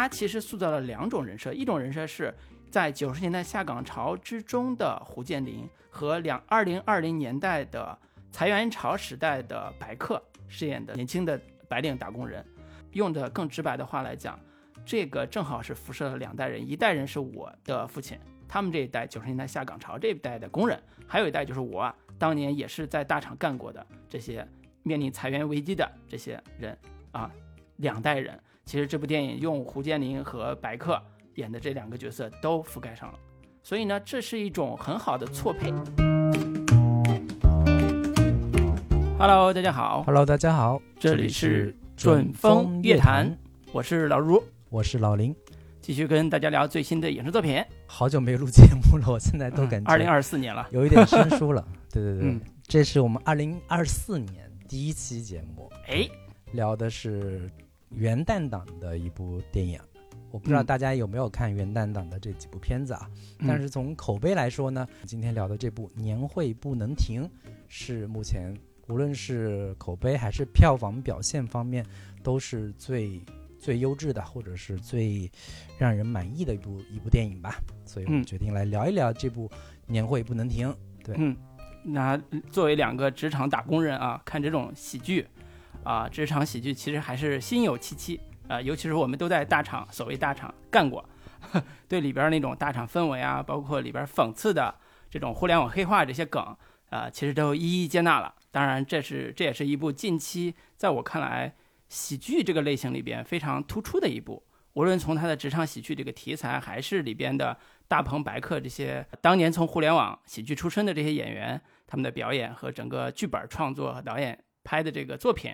他其实塑造了两种人设，一种人设是在九十年代下岗潮之中的胡建林和两二零二零年代的裁员潮时代的白客饰演的年轻的白领打工人。用的更直白的话来讲，这个正好是辐射了两代人，一代人是我的父亲，他们这一代九十年代下岗潮这一代的工人，还有一代就是我，当年也是在大厂干过的这些面临裁员危机的这些人啊，两代人。其实这部电影用胡建林和白客演的这两个角色都覆盖上了，所以呢，这是一种很好的错配。Hello，大家好。Hello，大家好，这里是准风乐坛，我是老如，我是老林，继续跟大家聊最新的影视作品。好久没录节目了，我现在都感觉二零二四年了，有一点生疏了。对对对，嗯这是我们二零二四年第一期节目，哎，聊的是元旦档的一部电影。我不知道嗯大家有没有看元旦档的这几部片子啊？但是从口碑来说呢，今天聊的这部《年会不能停》是目前无论是口碑还是票房表现方面都是最最优质的，或者是最让人满意的一部一部电影吧。所以我们嗯决定来聊一聊这部《年会不能停》。对嗯，那作为两个职场打工人啊，看这种喜剧啊，职场喜剧其实还是心有戚戚啊，尤其是我们都在大厂，所谓大厂干过，对里边那种大厂氛围啊，包括里边讽刺的这种互联网黑化这些梗啊，其实都一一接纳了。当然，这是这也是一部近期在我看来喜剧这个类型里边非常突出的一部。无论从它的职场喜剧这个题材，还是里边的大鹏、白客这些当年从互联网喜剧出身的这些演员，他们的表演和整个剧本创作和导演拍的这个作品，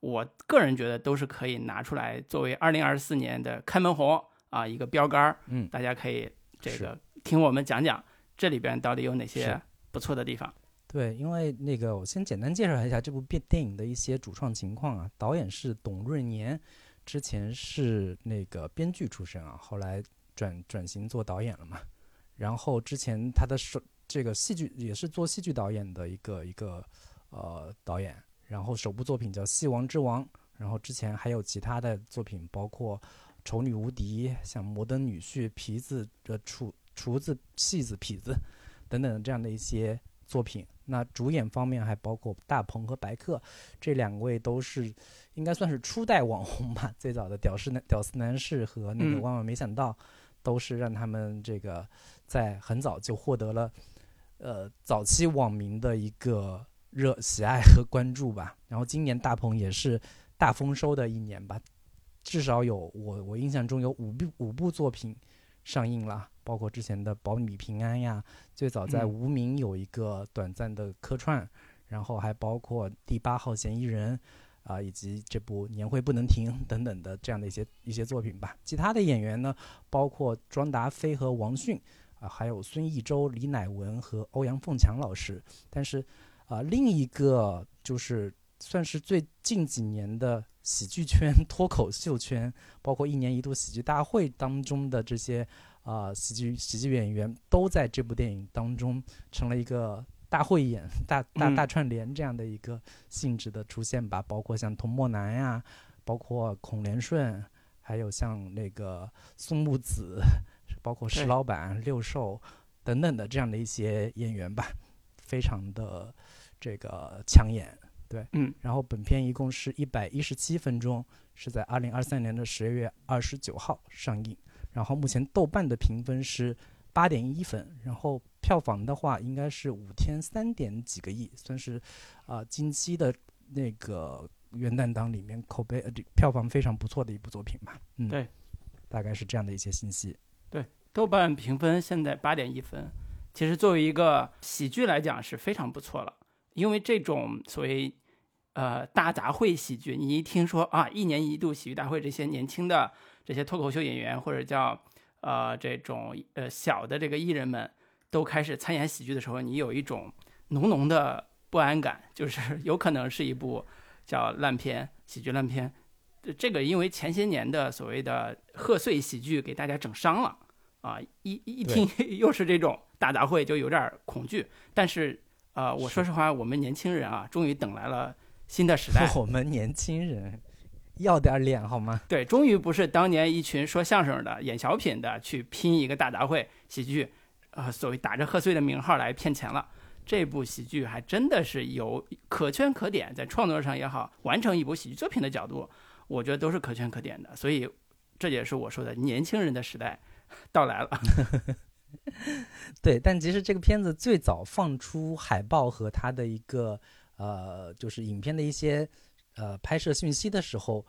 我个人觉得都是可以拿出来作为二零二四年的开门红啊一个标杆儿。嗯，大家可以这个听我们讲讲这里边到底有哪些不错的地方。对，因为那个我先简单介绍一下这部电电影的一些主创情况啊。导演是董润年，之前是那个编剧出身啊，后来转转型做导演了嘛。然后之前他的手这个戏剧也是做戏剧导演的一个一个呃导演，然后首部作品叫《戏王之王》，然后之前还有其他的作品，包括《丑女无敌》、像《摩登女婿》、皮子呃厨厨子、戏子、痞子 等等这样的一些作品。那主演方面还包括大鹏和白客，这两位都是应该算是初代网红吧。最早的屌丝男屌丝男士和那个嗯万万没想到，都是让他们这个在很早就获得了呃早期网民的一个热喜爱和关注吧。然后今年大鹏也是大丰收的一年吧，至少有我我印象中有五部五部作品上映了，包括之前的《保你平安》呀，最早在嗯无名有一个短暂的客串，然后还包括《第八号嫌疑人》啊、以及这部《年会不能停》等等的这样的一些一些作品吧。其他的演员呢，包括庄达菲和王迅啊、还有孙艺洲、李乃文和欧阳凤强老师。但是啊、另一个就是算是最近几年的喜剧圈、脱口秀圈，包括一年一度喜剧大会当中的这些啊、喜剧喜剧演员，都在这部电影当中成了一个大会演、大大嗯大串联这样的一个性质的出现吧。包括像童墨南呀，包括孔连顺，还有像那个宋木子，包括石老板、六兽等等的这样的一些演员吧，非常的这个抢眼。对嗯，然后本片一共是一百一十七分钟，是在二零二三年的十月二十九号上映。然后目前豆瓣的评分是八点一分，然后票房的话应该是五天三点几个亿，算是啊、近期的那个元旦档里面口碑呃票房非常不错的一部作品吧。嗯，对，大概是这样的一些信息。对豆瓣评分现在八点一分，其实作为一个喜剧来讲是非常不错了。因为这种所谓呃大杂烩喜剧，你一听说啊一年一度喜剧大会这些年轻的这些脱口秀演员或者叫呃这种呃小的这个艺人们都开始参演喜剧的时候，你有一种浓浓的不安感，就是 有可能是一部叫烂片喜剧烂片。这这个因为前些年的所谓的贺岁喜剧给大家整伤了。啊，一一一听 又是这种大杂烩，就有点恐惧。但是，呃，我说实话，我们年轻人啊，终于等来了新的时代。我们年轻人要点脸好吗？对，终于不是当年一群说相声的、演小品的去拼一个大杂烩喜剧，呃，所谓打着贺岁的名号来骗钱了。这部喜剧还真的是有可圈可点，在创作上也好，完成一部喜剧作品的角度，我觉得都是可圈可点的。所以，这也是我说的年轻人的时代 到来了。对，但其实这个片子最早放出海报和它的一个呃，就是影片的一些呃拍摄讯息的时候，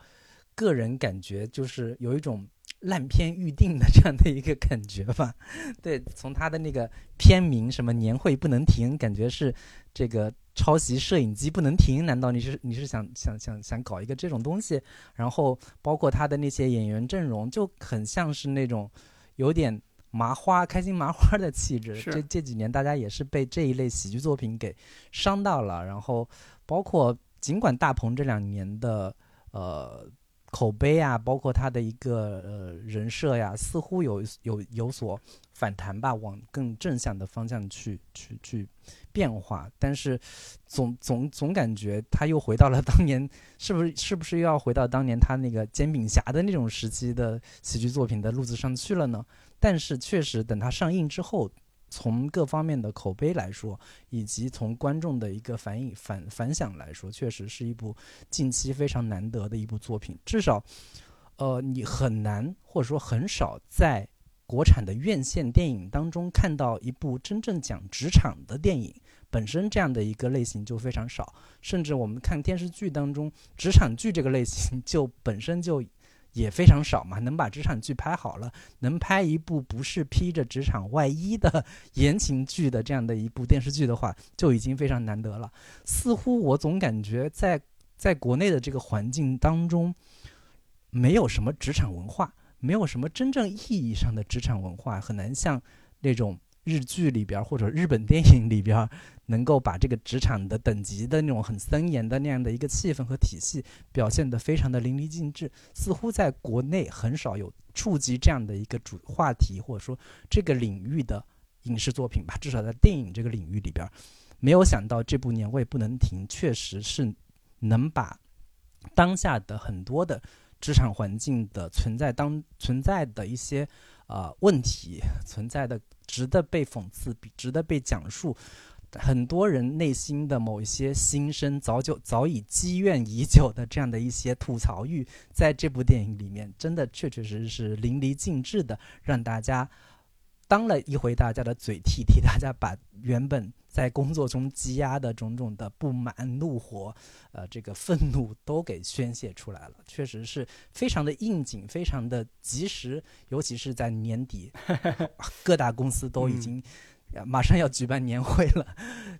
个人感觉就是有一种烂片预定的这样的一个感觉吧。对，从它的那个片名什么年会不能停，感觉是这个抄袭摄影机不能停。难道你是你是想想想想搞一个这种东西？然后包括他的那些演员阵容，就很像是那种有点。麻花开心麻花的气质，这这几年大家也是被这一类喜剧作品给伤到了。然后，包括尽管大鹏这两年的呃口碑啊，包括他的一个呃人设呀，似乎有有有所反弹吧，往更正向的方向去去去变化。但是总总总感觉他又回到了当年，是不是是不是又要回到当年他那个煎饼侠的那种时期的喜剧作品的路子上去了呢？但是确实，等它上映之后，从各方面的口碑来说，以及从观众的一个反应反反响来说，确实是一部近期非常难得的一部作品。至少，呃，你很难或者说很少在国产的院线电影当中看到一部真正讲职场的电影。本身这样的一个类型就非常少，甚至我们看电视剧当中，职场剧这个类型 就本身就。也非常少嘛，能把职场剧拍好了，能拍一部不是披着职场外衣的 言情剧的这样的一部电视剧的话，就已经非常难得了。似乎我总感觉在在国内的这个环境当中，没有什么职场文化，没有什么真正意义上的职场文化，很难像那种。日剧里边或者日本电影里边，能够把这个职场的等级的那种很森严的那样的一个气氛和体系表现得非常的淋漓尽致，似乎在国内很少有触及这样的一个主话题或者说这个领域的影视作品吧。至少在电影这个领域里边，没有想到这部年会不能停，确实是能把当下的很多的职场环境的存在当存在的一些。啊，问题存在的，值得被讽刺，值得被讲述。很多人内心的某一些心声，早就早已积怨已久的这样的一些吐槽欲，在这部电影里面，真的确确实实是淋漓尽致的，让大家当了一回大家的嘴替，替大家把原本。在工作中积压的种种的不满、怒火，呃，这个愤怒都给宣泄出来了，确实是非常的应景，非常的及时，尤其是在年底，各大公司都已经马上要举办年会了，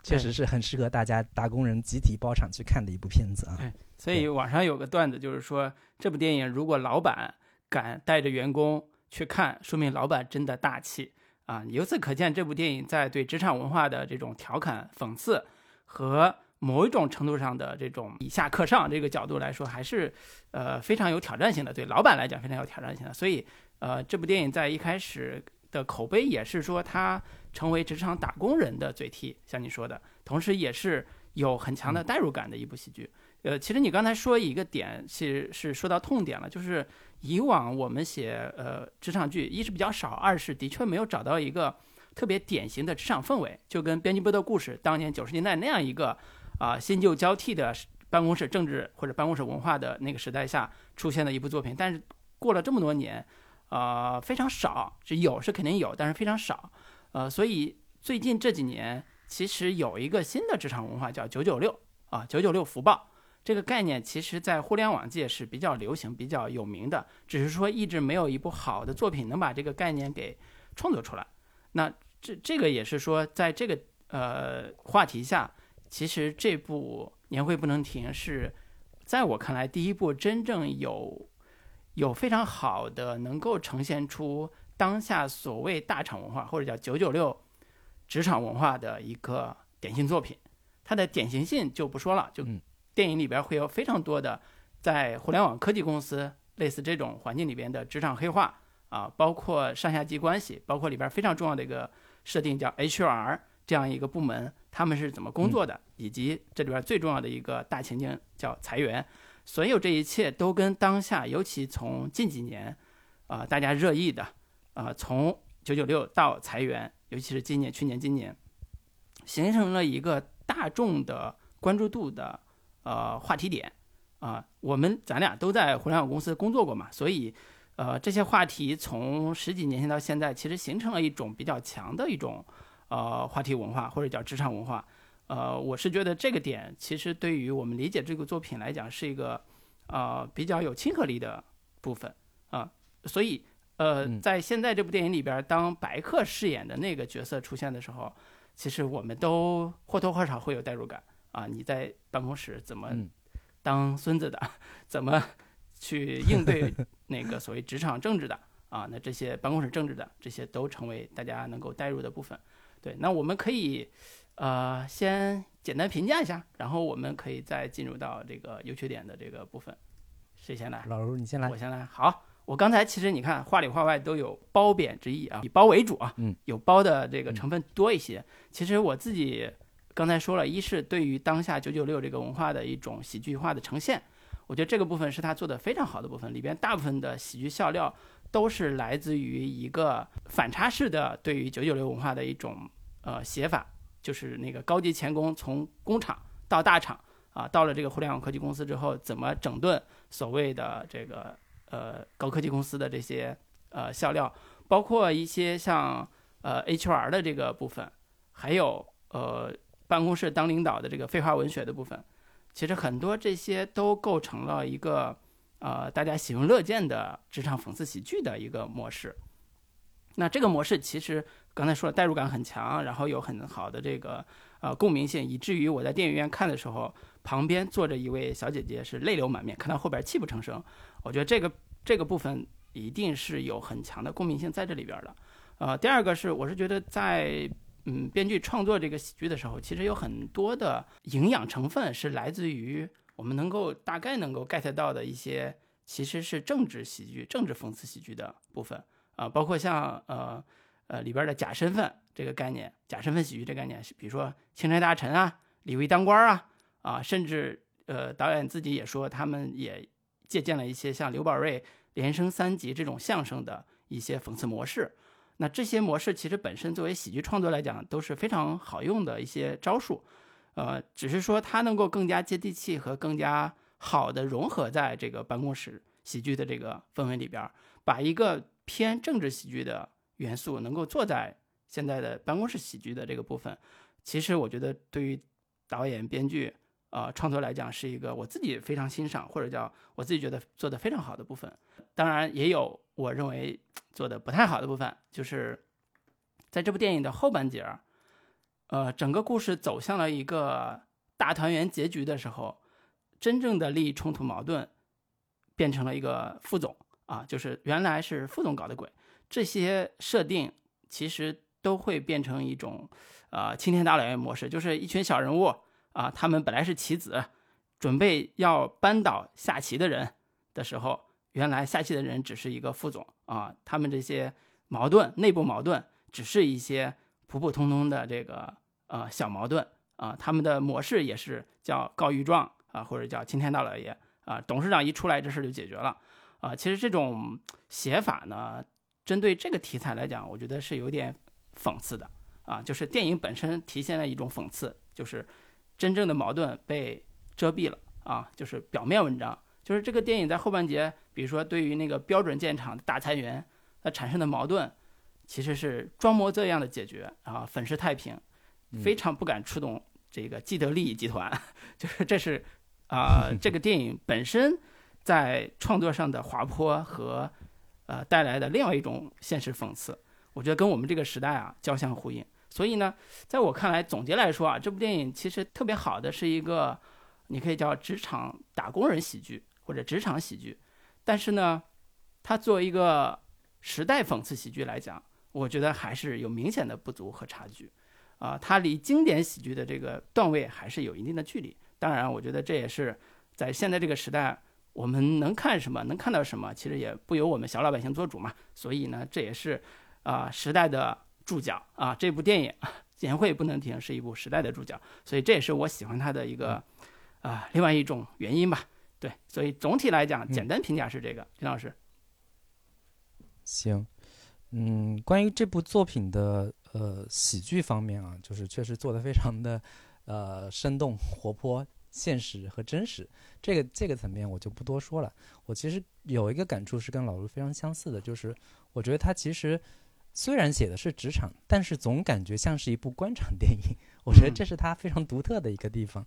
确实是很适合大家打工人集体包场去看的一部片子啊。所以网上有个段子，就是说这部电影如果老板敢带着员工去看，说明老板真的大气。啊，由此可见，这部电影在对职场文化的这种调侃、讽刺和某一种程度上的这种以下克上这个角度来说，还是呃非常有挑战性的。对老板来讲，非常有挑战性的。所以，呃，这部电影在一开始的口碑也是说它成为职场打工人的嘴替，像你说的，同时也是有很强的代入感的一部喜剧。呃，其实你刚才说一个点，其实是说到痛点了，就是以往我们写呃职场剧，一是比较少，二是的确没有找到一个特别典型的职场氛围，就跟编辑部的故事当年九十年代那样一个啊新旧交替的办公室政治或者办公室文化的那个时代下出现的一部作品。但是过了这么多年，呃非常少，是有是肯定有，但是非常少。呃，所以最近这几年其实有一个新的职场文化叫九九六啊，九九六福报。这个概念其实，在互联网界是比较流行、比较有名的，只是说一直没有一部好的作品能把这个概念给创作出来。那这这个也是说，在这个呃话题下，其实这部《年会不能停》是在我看来第一部真正有有非常好的能够呈现出当下所谓大厂文化或者叫“九九六”职场文化的一个典型作品。它的典型性就不说了，就。电影里边会有非常多的在互联网科技公司类似这种环境里边的职场黑化啊，包括上下级关系，包括里边非常重要的一个设定叫 HR 这样一个部门，他们是怎么工作的，以及这里边最重要的一个大情境叫裁员，所有这一切都跟当下，尤其从近几年，啊，大家热议的，啊，从九九六到裁员，尤其是今年、去年、今年，形成了一个大众的关注度的呃话题点，啊，我们咱俩都在互联网公司工作过嘛，所以，呃，这些话题从十几年前到现在，其实形成了一种比较强的一种呃话题文化或者叫职场文化。呃，我是觉得这个点其实对于我们理解这个作品来讲是一个，呃，比较有亲和力的部分啊。所以，呃，在现在这部电影里边，当白客饰演的那个角色出现的时候，其实我们都或多或少会有代入感啊。你在办公室怎么当孙子的，怎么去应对那个所谓职场政治的啊？那这些办公室政治的这些都成为大家能够代入的部分。对，那我们可以。呃，先简单评价一下，然后我们可以再进入到这个优缺点的这个部分。谁先来？老卢，你先来。我先来。好，我刚才其实你看，话里话外都有褒贬之意啊，以褒为主啊，嗯，有褒的这个成分多一些。其实我自己刚才说了一是对于当下九九六这个文化的一种喜剧化的呈现，我觉得这个部分是他做的非常好的部分，里边大部分的喜剧笑料都是来自于一个反差式的对于九九六文化的一种呃写法。就是那个高级钳工从工厂到大厂啊，到了这个互联网科技公司之后，怎么整顿所谓的这个呃高科技公司的这些呃笑料，包括一些像呃 HR 的这个部分，还有呃办公室当领导的这个废话文学的部分，其实很多这些都构成了一个呃大家喜闻乐见的职场讽刺喜剧的一个模式。那这个模式其实。刚才说了代入感很强，然后有很好的这个呃共鸣性，以至于我在电影院看的时候，旁边坐着一位小姐姐是泪流满面，看到后边泣不成声。我觉得这个这个部分一定是有很强的共鸣性在这里边的。呃，第二个是我是觉得在嗯编剧创作这个喜剧的时候，其实有很多的营养成分是来自于我们能够大概能够 get 到的一些其实是政治喜剧、政治讽刺喜剧的部分啊，包括像呃。呃，里边的假身份这个概念，假身份喜剧这概念，比如说钦差大臣啊，李卫当官啊，啊，甚至呃，导演自己也说，他们也借鉴了一些像刘宝瑞连升三级这种相声的一些讽刺模式。那这些模式其实本身作为喜剧创作来讲都是非常好用的一些招数，呃，只是说它能够更加接地气和更加好的融合在这个办公室喜剧的这个氛围里边，把一个偏政治喜剧的。元素能够做在现在的办公室喜剧的这个部分，其实我觉得对于导演、编剧啊创作来讲，是一个我自己非常欣赏或者叫我自己觉得做的非常好的部分。当然，也有我认为做的不太好的部分，就是在这部电影的后半截儿，呃，整个故事走向了一个大团圆结局的时候，真正的利益冲突矛盾变成了一个副总啊，就是原来是副总搞的鬼。这些设定其实都会变成一种，呃，青天大老爷模式，就是一群小人物啊，他们本来是棋子，准备要扳倒下棋的人的时候，原来下棋的人只是一个副总啊，他们这些矛盾、内部矛盾，只是一些普普通通的这个呃小矛盾啊，他们的模式也是叫告御状啊，或者叫青天大老爷啊，董事长一出来，这事就解决了啊。其实这种写法呢。针对这个题材来讲，我觉得是有点讽刺的啊，就是电影本身体现了一种讽刺，就是真正的矛盾被遮蔽了啊，就是表面文章，就是这个电影在后半节，比如说对于那个标准建厂大裁员它产生的矛盾，其实是装模作样的解决啊，粉饰太平，非常不敢触动这个既得利益集团，就是这是啊，这个电影本身在创作上的滑坡和。呃，带来的另外一种现实讽刺，我觉得跟我们这个时代啊交相呼应。所以呢，在我看来，总结来说啊，这部电影其实特别好的是一个，你可以叫职场打工人喜剧或者职场喜剧。但是呢，它作为一个时代讽刺喜剧来讲，我觉得还是有明显的不足和差距。啊，它离经典喜剧的这个段位还是有一定的距离。当然，我觉得这也是在现在这个时代。我们能看什么，能看到什么，其实也不由我们小老百姓做主嘛。所以呢，这也是啊时代的注脚啊。这部电影《年会不能停》是一部时代的注脚，所以这也是我喜欢它的一个啊另外一种原因吧。对，所以总体来讲，嗯简单评价是这个，金老师。行，嗯，关于这部作品的呃喜剧方面啊，就是确实做的非常的呃生动、活泼、现实和真实。这个这个层面我就不多说了。我其实有一个感触是跟老卢非常相似的，就是我觉得他其实虽然写的是职场，但是总感觉像是一部官场电影。我觉得嗯这是他非常独特的一个地方，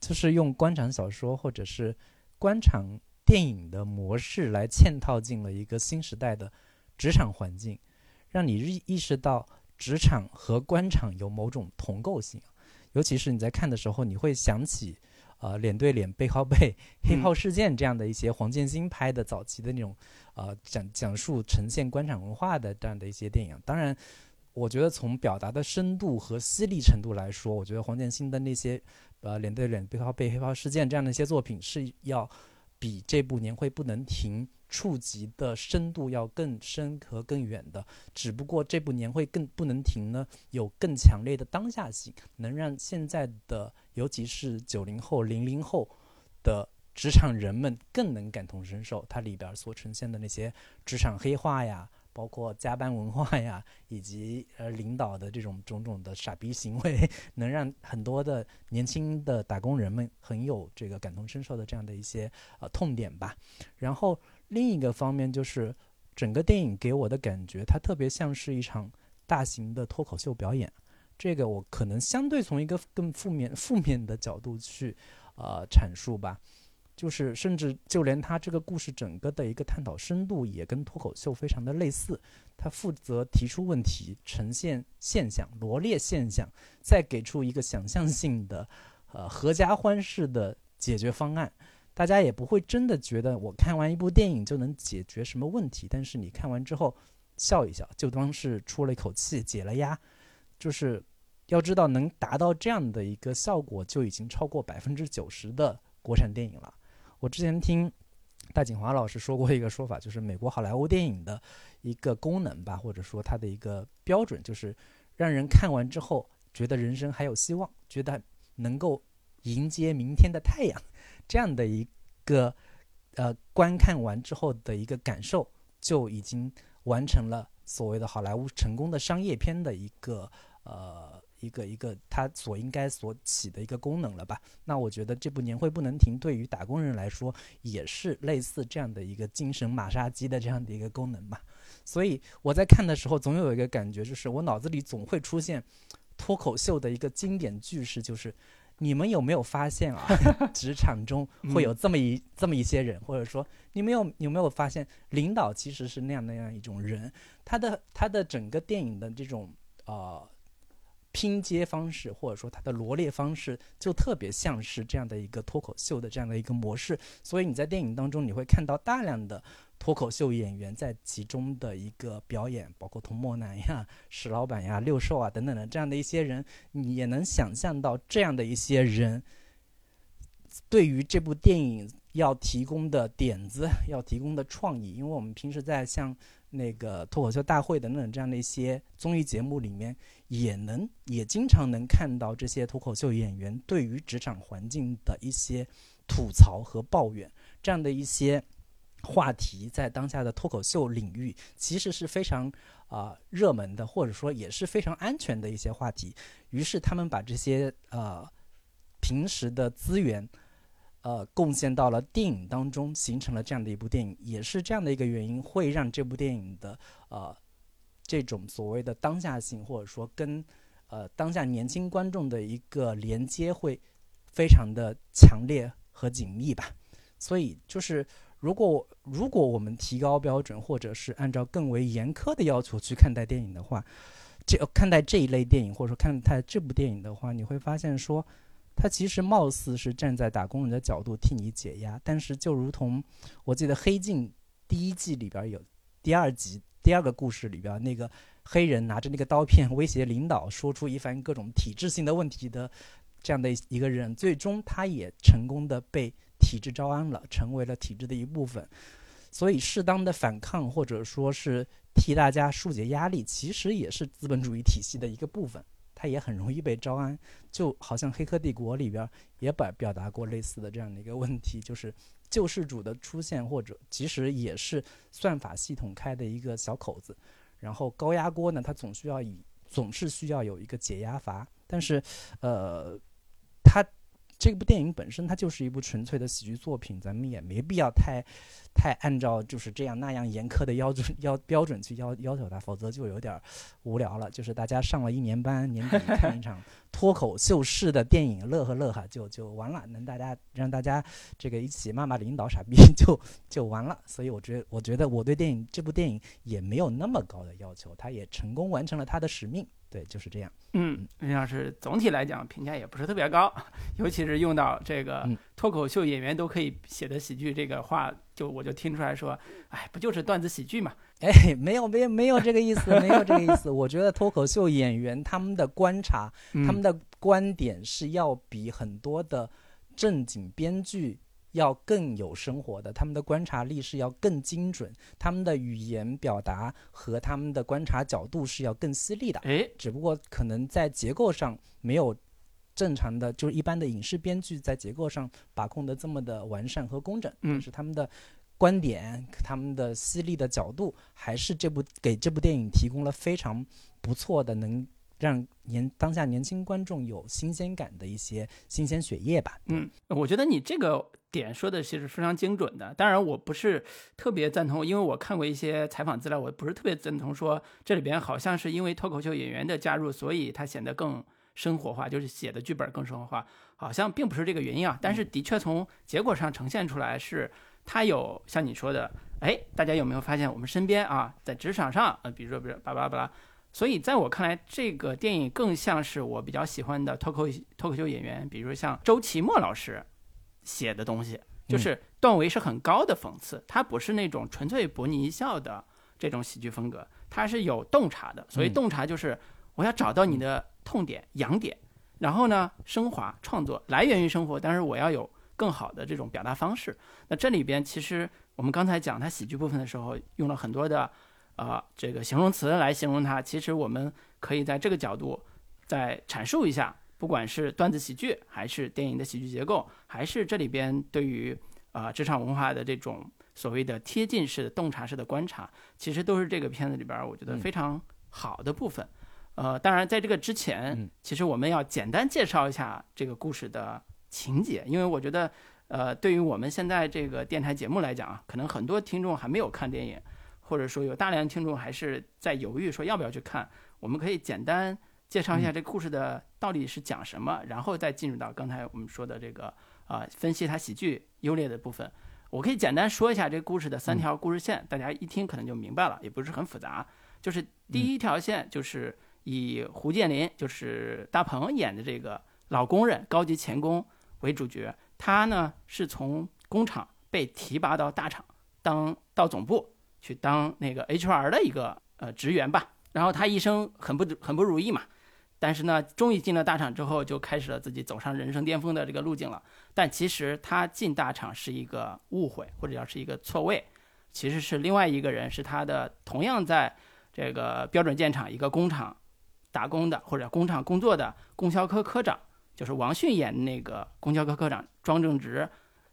就是用官场小说或者是官场电影的模式来嵌套进了一个新时代的职场环境，让你意意识到职场和官场有某种同构性。尤其是你在看的时候，你会想起，呃，脸对脸、背靠背、黑炮事件这样的一些黄建新拍的早期的那种，呃，讲讲述呈现官场文化的这样的一些电影。当然，我觉得从表达的深度和犀利程度来说，我觉得黄建新的那些，呃，脸对脸、背靠背、黑炮事件这样的一些作品是要比这部年会不能停触及的深度要更深和更远的。只不过这部年会更不能停呢，有更强烈的当下性，能让现在的尤其是九零后、零零后的职场人们更能感同身受。它里边所呈现的那些职场黑化呀。包括加班文化呀，以及呃领导的这种种种的傻逼行为，能让很多的年轻的打工人们很有这个感同身受的这样的一些呃痛点吧。然后另一个方面就是整个电影给我的感觉，它特别像是一场大型的脱口秀表演。这个我可能相对从一个更负面负面的角度去呃阐述吧。就是甚至就连他这个故事整个的一个探讨深度也跟脱口秀非常的类似，他负责提出问题、呈现现象、罗列现象，再给出一个想象性的、呃合家欢式的解决方案。大家也不会真的觉得我看完一部电影就能解决什么问题，但是你看完之后笑一笑，就当是出了一口气、解了压。就是要知道，能达到这样的一个效果，就已经超过百分之九十的国产电影了。我之前听大景华老师说过一个说法，就是美国好莱坞电影的一个功能吧，或者说它的一个标准，就是让人看完之后觉得人生还有希望，觉得能够迎接明天的太阳，这样的一个呃观看完之后的一个感受，就已经完成了所谓的好莱坞成功的商业片的一个呃。一个一个它所应该所起的一个功能了吧？那我觉得这部年会不能停，对于打工人来说也是类似这样的一个精神马杀鸡的这样的一个功能吧。所以我在看的时候，总有一个感觉，就是我脑子里总会出现脱口秀的一个经典句式，就是你们有没有发现啊？职场中会有这么一、这么一些人，或者说你们有有没有发现，领导其实是那样那样一种人？他的他的整个电影的这种呃。拼接方式，或者说他的罗列方式，就特别像是这样的一个脱口秀的这样的一个模式。所以你在电影当中，你会看到大量的脱口秀演员在其中的一个表演，包括童漠男呀、石老板呀、六兽啊等等的这样的一些人，你也能想象到这样的一些人对于这部电影要提供的点子、要提供的创意。因为我们平时在像那个脱口秀大会等等这样的一些综艺节目里面，也能也经常能看到这些脱口秀演员对于职场环境的一些吐槽和抱怨，这样的一些话题，在当下的脱口秀领域其实是非常啊、热门的，或者说也是非常安全的一些话题。于是他们把这些呃平时的资源。呃，贡献到了电影当中，形成了这样的一部电影，也是这样的一个原因，会让这部电影的呃这种所谓的当下性，或者说跟呃当下年轻观众的一个连接，会非常的强烈和紧密吧。所以就是，如果如果我们提高标准，或者是按照更为严苛的要求去看待电影的话，这看待这一类电影，或者说看待这部电影的话，你会发现说。他其实貌似是站在打工人的角度替你解压，但是就如同我记得《黑镜》第一季里边有第二集第二个故事里边那个黑人拿着那个刀片威胁领导，说出一番各种体制性的问题的这样的一个人，最终他也成功的被体制招安了，成为了体制的一部分。所以，适当的反抗或者说是替大家疏解压力，其实也是资本主义体系的一个部分。它也很容易被招安。就好像《黑客帝国》里边也表表达过类似的这样的一个问题，就是救世主的出现，或者其实也是算法系统开的一个小口子。然后高压锅呢，它总需要以总是需要有一个解压阀，但是，呃，它。这部电影本身它就是一部纯粹的喜剧作品，咱们也没必要太太按照就是这样那样严苛的要准要标准去要要求它，否则就有点无聊了。就是大家上了一年班，年底看一场 脱口秀式的电影，乐呵乐呵就就完了。能大家让大家这个一起骂骂领导傻逼 就就完了。所以我觉得我觉得我对电影这部电影也没有那么高的要求，它也成功完成了它的使命。对，就是这样。嗯，实际上是总体来讲评价也不是特别高，尤其是用到这个脱口秀演员都可以写的喜剧这个话，就我就听出来说，哎，不就是段子喜剧嘛？哎，没有，没有，没有这个意思，没有这个意思。我觉得脱口秀演员他们的观察，他们的观点是要比很多的正经编剧。要更有生活的，他们的观察力是要更精准，他们的语言表达和他们的观察角度是要更犀利的。诶，只不过可能在结构上没有正常的，就是一般的影视编剧在结构上把控的这么的完善和工整。但，是他们的观点，他们的犀利的角度，还是这部给这部电影提供了非常不错的能。让年当下年轻观众有新鲜感的一些新鲜血液吧。嗯，我觉得你这个点说的其实非常精准的。当然，我不是特别赞同，因为我看过一些采访资料，我不是特别赞同说这里边好像是因为脱口秀演员的加入，所以它显得更生活化，就是写的剧本更生活化，好像并不是这个原因啊。但是的确从结果上呈现出来是，它有像你说的，哎，大家有没有发现我们身边啊，在职场上，呃，比如说，比如巴拉巴拉。所以，在我看来，这个电影更像是我比较喜欢的脱口脱口秀演员，比如像周奇墨老师写的东西，就是段位是很高的讽刺，它不是那种纯粹博你一笑的这种喜剧风格，它是有洞察的。所以，洞察就是我要找到你的痛点、痒点，然后呢，升华创作来源于生活，但是我要有更好的这种表达方式。那这里边其实我们刚才讲他喜剧部分的时候，用了很多的。啊，这个形容词来形容它，其实我们可以在这个角度再阐述一下，不管是段子喜剧，还是电影的喜剧结构，还是这里边对于啊职场文化的这种所谓的贴近式的洞察式的观察，其实都是这个片子里边我觉得非常好的部分。呃，当然在这个之前，其实我们要简单介绍一下这个故事的情节，因为我觉得，呃，对于我们现在这个电台节目来讲啊，可能很多听众还没有看电影。或者说有大量听众还是在犹豫说要不要去看，我们可以简单介绍一下这故事的到底是讲什么，然后再进入到刚才我们说的这个啊分析它喜剧优劣的部分。我可以简单说一下这故事的三条故事线，大家一听可能就明白了，也不是很复杂。就是第一条线就是以胡建林，就是大鹏演的这个老工人、高级钳工为主角，他呢是从工厂被提拔到大厂，当到总部。去当那个 HR 的一个呃职员吧，然后他一生很不很不如意嘛，但是呢，终于进了大厂之后，就开始了自己走上人生巅峰的这个路径了。但其实他进大厂是一个误会，或者叫是一个错位，其实是另外一个人，是他的同样在这个标准建厂一个工厂打工的，或者工厂工作的供销科科长，就是王迅演那个供销科科长庄正直，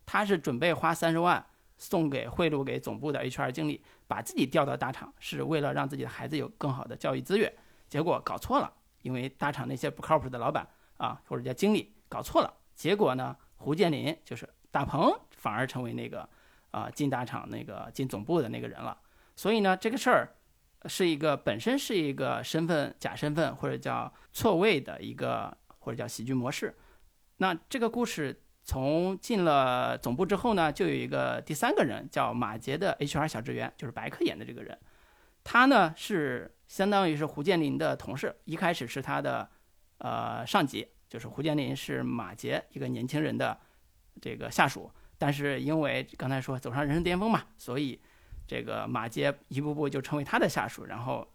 他是准备花三十万。送给贿赂给总部的 HR 经理，把自己调到大厂，是为了让自己的孩子有更好的教育资源。结果搞错了，因为大厂那些不靠谱的老板啊，或者叫经理搞错了。结果呢，胡建林就是大鹏，反而成为那个啊进大厂那个进总部的那个人了。所以呢，这个事儿是一个本身是一个身份假身份或者叫错位的一个或者叫喜剧模式。那这个故事。从进了总部之后呢，就有一个第三个人叫马杰的 HR 小职员，就是白客演的这个人。他呢是相当于是胡建林的同事，一开始是他的呃上级，就是胡建林是马杰一个年轻人的这个下属。但是因为刚才说走上人生巅峰嘛，所以这个马杰一步步就成为他的下属，然后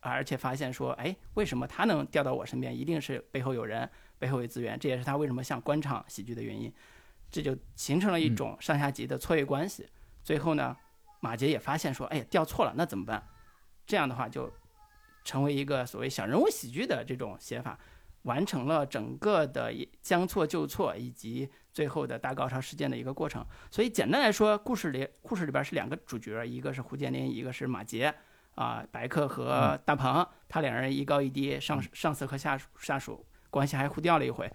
而且发现说，哎，为什么他能调到我身边，一定是背后有人。背后有资源，这也是他为什么像官场喜剧的原因，这就形成了一种上下级的错位关系。最后呢，马杰也发现说，哎，调错了，那怎么办？这样的话就成为一个所谓小人物喜剧的这种写法。完成了整个的将错就错以及最后的大高潮事件的一个过程。所以简单来说，故事里故事里边是两个主角，一个是胡建林，一个是马杰。啊，白客和大鹏，他两人一高一低，上上司和下属下属关系还互调了一回，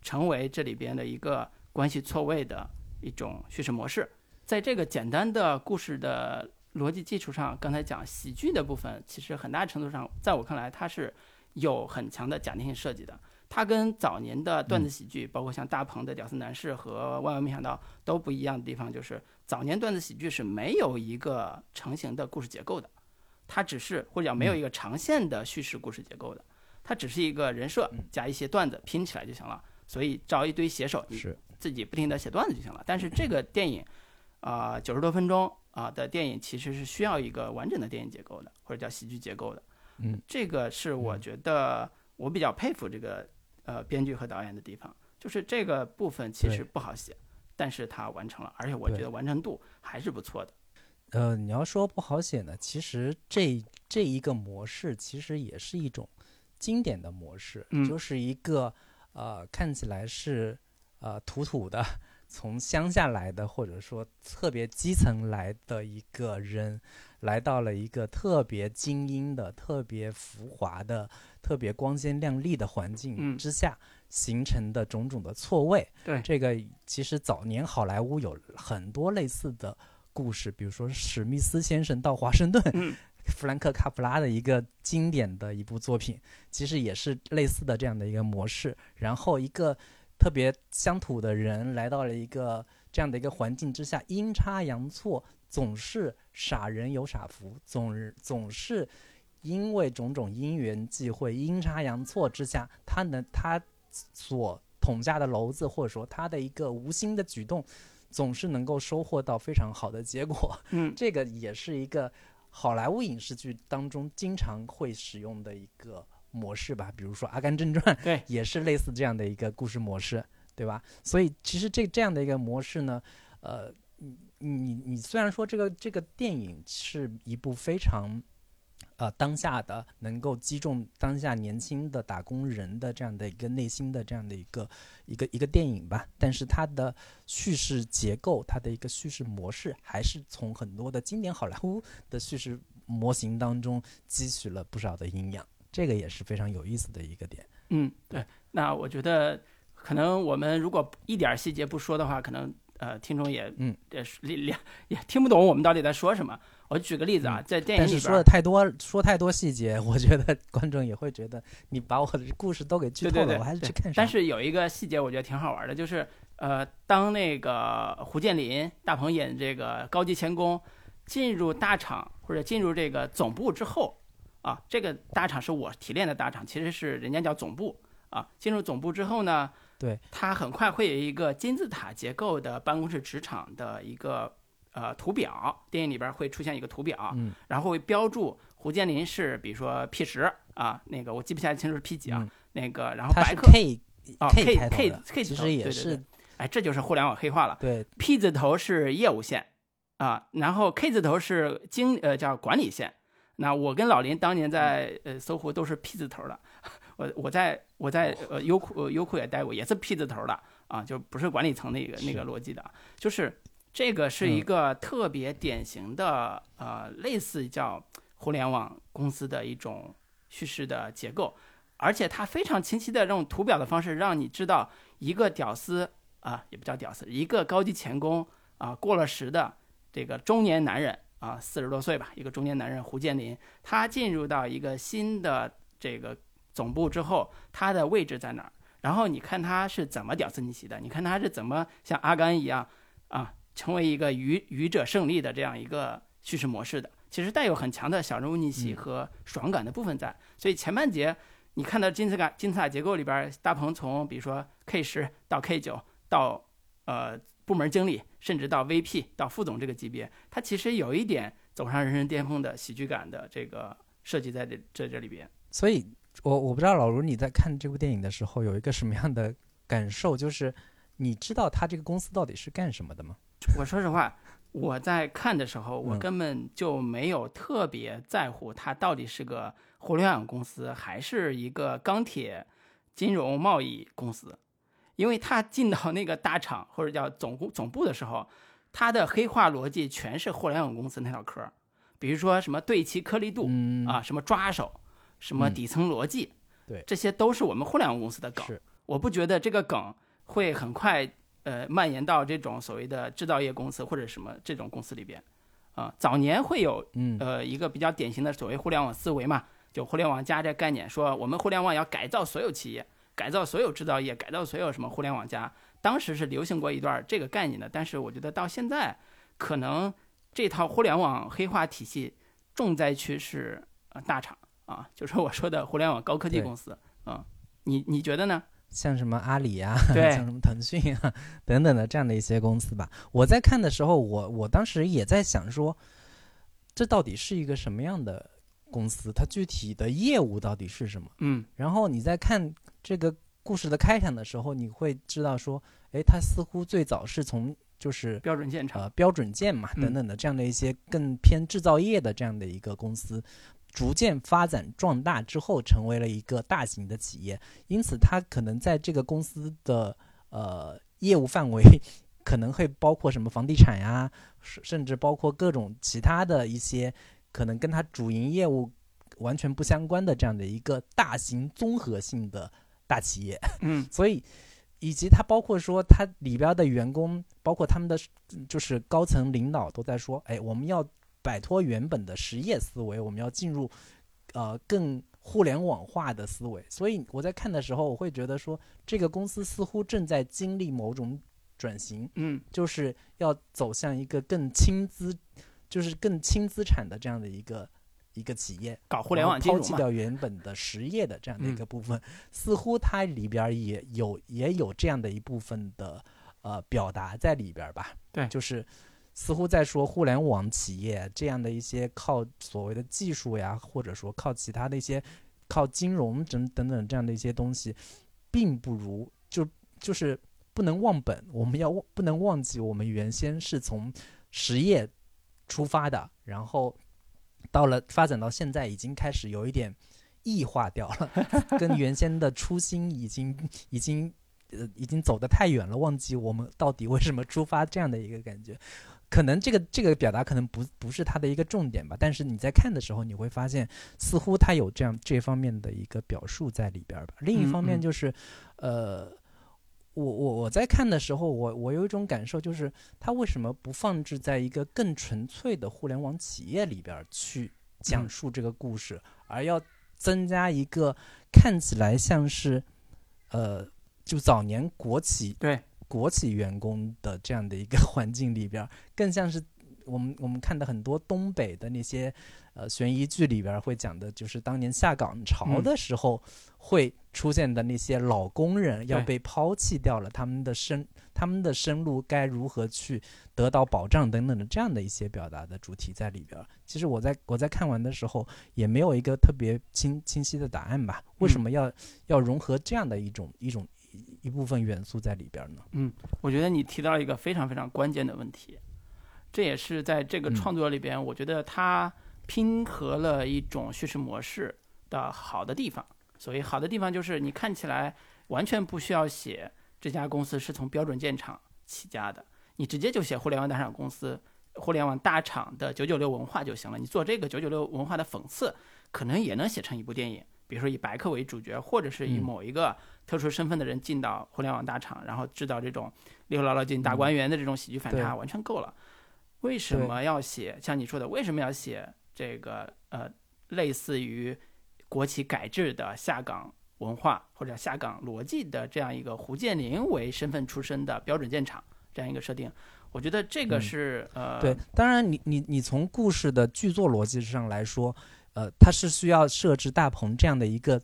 成为这里边的一个关系错位的一种叙事模式。在这个简单的故事的逻辑基础上，刚才讲喜剧的部分，其实很大程度上，在我看来，它是有很强的假定性设计的。它跟早年的段子喜剧，包括像大鹏的《屌丝男士》和《万万没想到》都不一样的地方，就是早年段子喜剧是没有一个成型的故事结构的。它只是或者讲没有一个长线的叙事故事结构的，它只是一个人设加一些段子拼起来就行了。所以找一堆写手，你自己不停的写段子就行了。但是这个电影，啊九十多分钟啊的电影其实是需要一个完整的电影结构的，或者叫喜剧结构的。嗯，这个是我觉得我比较佩服这个呃编剧和导演的地方，就是这个部分其实不好写，但是他完成了，而且我觉得完成度还是不错的。呃，你要说不好写呢，其实这这一个模式其实也是一种经典的模式，就是一个呃看起来是呃土土的，从乡下来的，或者说特别基层来的一个人，来到了一个特别精英的、特别浮华的、特别光鲜亮丽的环境之下形成的种种的错位。对，这个其实早年好莱坞有很多类似的。故事，比如说史密斯先生到华盛顿，弗兰克卡普拉的一个经典的一部作品，其实也是类似的这样的一个模式。然后一个特别乡土的人来到了一个这样的一个环境之下，阴差阳错，总是傻人有傻福，总总是因为种种因缘际会，阴差阳错之下，他能他所捅下的篓子，或者说他的一个无心的举动。总是能够收获到非常好的结果，嗯，这个也是一个好莱坞影视剧当中经常会使用的一个模式吧。比如说《阿甘正传》，对，也是类似这样的一个故事模式，对吧？所以其实这这样的一个模式呢，呃，你你你虽然说这个这个电影是一部非常。呃，当下的能够击中当下年轻的打工人的这样的一个内心的这样的一个一个一个电影吧，但是它的叙事结构，它的一个叙事模式，还是从很多的经典好莱坞的叙事模型当中汲取了不少的营养，这个也是非常有意思的一个点。嗯，对。那我觉得，可能我们如果一点细节不说的话，可能呃，听众也嗯也也也听不懂我们到底在说什么。我举个例子啊，在电影里边说的太多，说太多细节，我觉得观众也会觉得你把我的故事都给剧透了，我还是去看。但是有一个细节，我觉得挺好玩的，就是呃，当那个胡建林、大鹏演这个高级钳工进入大厂或者进入这个总部之后啊，这个大厂是我提炼的大厂，其实是人家叫总部啊。进入总部之后呢，对他很快会有一个金字塔结构的办公室职场的一个。呃，图表电影里边会出现一个图表，嗯，然后会标注胡建林是，比如说 P 十啊，那个我记不起来清楚是 P 几啊，那个然后白客 K 啊 K K K 其实也是，哎，这就是互联网黑化了。对，P 字头是业务线啊，然后 K 字头是经呃叫管理线。那我跟老林当年在呃搜狐都是 P 字头的，我我在我在呃优酷优酷也待过，也是 P 字头的啊，就不是管理层那个那个逻辑的，就是。这个是一个特别典型的，呃，类似叫互联网公司的一种叙事的结构，而且它非常清晰的这种图表的方式，让你知道一个屌丝啊，也不叫屌丝，一个高级钳工啊，过了时的这个中年男人啊，四十多岁吧，一个中年男人胡建林，他进入到一个新的这个总部之后，他的位置在哪儿？然后你看他是怎么屌丝逆袭的？你看他是怎么像阿甘一样啊？成为一个愚愚者胜利的这样一个叙事模式的，其实带有很强的小人物逆袭和爽感的部分在。所以前半节你看到金字塔金字塔结构里边，大鹏从比如说 K 十到 K 九到呃部门经理，甚至到 VP 到副总这个级别，他其实有一点走上人生巅峰的喜剧感的这个设计在这这这里边。所以，我我不知道老卢你在看这部电影的时候有一个什么样的感受，就是你知道他这个公司到底是干什么的吗？我说实话，我在看的时候，我根本就没有特别在乎它到底是个互联网公司，还是一个钢铁金融贸易公司，因为他进到那个大厂或者叫总部总部的时候，他的黑化逻辑全是互联网公司那套嗑儿，比如说什么对齐颗粒度、嗯。啊，什么抓手，什么嗯。底层逻辑，对。这些都是我们互联网公司的梗。我不觉得这个梗会很快呃蔓延到这种所谓的制造业公司或者什么这种公司里边啊、早年会有嗯呃一个比较典型的所谓互联网思维嘛，就互联网加这概念，说我们互联网要改造所有企业，改造所有制造业，改造所有什么互联网加。当时是流行过一段这个概念的，但是我觉得到现在，可能这套互联网黑化体系重灾区是呃大厂啊，就是我说的互联网高科技公司啊。你你觉得呢？像什么阿里啊，对像什么腾讯啊等等的这样的一些公司吧。我在看的时候，我我当时也在想说，这到底是一个什么样的公司？它具体的业务到底是什么？嗯然后你在看这个故事的开场的时候，你会知道说，诶，它似乎最早是从就是标准件厂。呃标准件嘛嗯等等的这样的一些更偏制造业的这样的一个公司，逐渐发展壮大之后，成为了一个大型的企业。因此，它可能在这个公司的呃业务范围可能会包括什么房地产呀，甚甚至包括各种其他的一些可能跟它主营业务完全不相关的这样的一个大型综合性的大企业。嗯 所以以及它包括说它里边的员工，包括他们的就是高层领导都在说，哎，我们要摆脱原本的实业思维，我们要进入呃更互联网化的思维。所以我在看的时候，我会觉得说，这个公司似乎正在经历某种转型，嗯就是要走向一个更轻资，就是更轻资产的这样的一个一个企业。搞互联网金融嘛。抛弃掉原本的实业的这样的一嗯个部分，似乎它里边儿也有也有这样的一部分的呃表达在里边儿吧。对就是似乎在说互联网企业这样的一些靠所谓的技术呀，或者说靠其他的一些靠金融等等等这样的一些东西，并不如就就是不能忘本，我们要忘不能忘记我们原先是从实业出发的，然后到了发展到现在，已经开始有一点异化掉了，跟原先的初心已经已经呃已经走得太远了，忘记我们到底为什么出发这样的一个感觉。可能这个这个表达可能不不是它的一个重点吧，但是你在看的时候，你会发现似乎它有这样这方面的一个表述在里边儿吧。另一方面嗯就是，呃，我我我在看的时候，我我有一种感受，就是它为什么不放置在一个更纯粹的互联网企业里边儿去讲嗯述这个故事，而要增加一个看起来像是，呃，就早年国企对，国企员工的这样的一个环境里边儿，更像是我们我们看的很多东北的那些呃悬疑剧里边儿会讲的，就是当年下岗潮嗯的时候会出现的那些老工人要被抛弃掉了，他们的生他们的生路该如何去得到保障等等的这样的一些表达的主题在里边儿。其实我在我在看完的时候也没有一个特别清清晰的答案吧，为什嗯么要、要融合这样的一种一种一一部分元素在里边呢？嗯？我觉得你提到一个非常非常关键的问题，这也是在这个嗯创作里边，我觉得它拼合了一种叙事模式的好的地方。所以好的地方，就是你看起来完全不需要写这家公司是从标准建厂起家的，你直接就写互联网大厂公司、互联网大厂的九九六文化就行了。你做这个九九六文化的讽刺，可能也能写成一部电影。比如说以白客为主角，或者是以嗯某一个特殊身份的人进到互联网大厂，然后制造这种刘姥姥进大观园的这种喜剧反差，对完全够了。为什么要写像你说的？为什么要写这个呃，类似于国企改制的下岗文化或者下岗逻辑的这样一个胡建林为身份出身的标准建厂这样一个设定？我觉得这个嗯是、呃，对，当然你你你从故事的剧作逻辑上来说，呃，他是需要设置大鹏这样的一个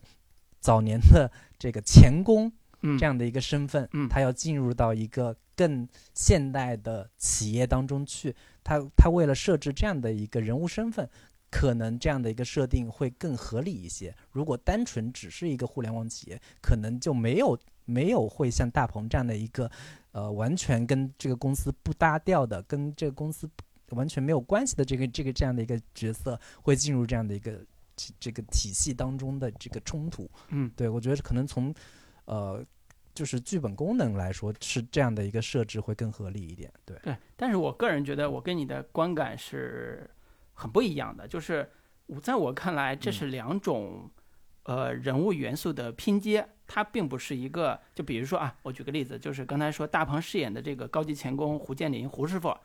早年的这个钳工嗯，这样的一个身份，嗯他要进入到一个更现代的企业当中去，他他为了设置这样的一个人物身份。可能这样的一个设定会更合理一些。如果单纯只是一个互联网企业，可能就没有没有会像大鹏这样的一个，呃，完全跟这个公司不搭调的，跟这个公司完全没有关系的这个这个这样的一个角色，会进入这样的一个这这个体系当中的这个冲突。嗯，对我觉得可能从呃，就是剧本功能来说，是这样的一个设置会更合理一点。对对，但是我个人觉得，我跟你的观感是很不一样的。就是我在我看来，这是两种呃人物元素的拼接，它并不是一个。就比如说啊，我举个例子，就是刚才说大鹏饰演的这个高级钳工胡建林胡师傅，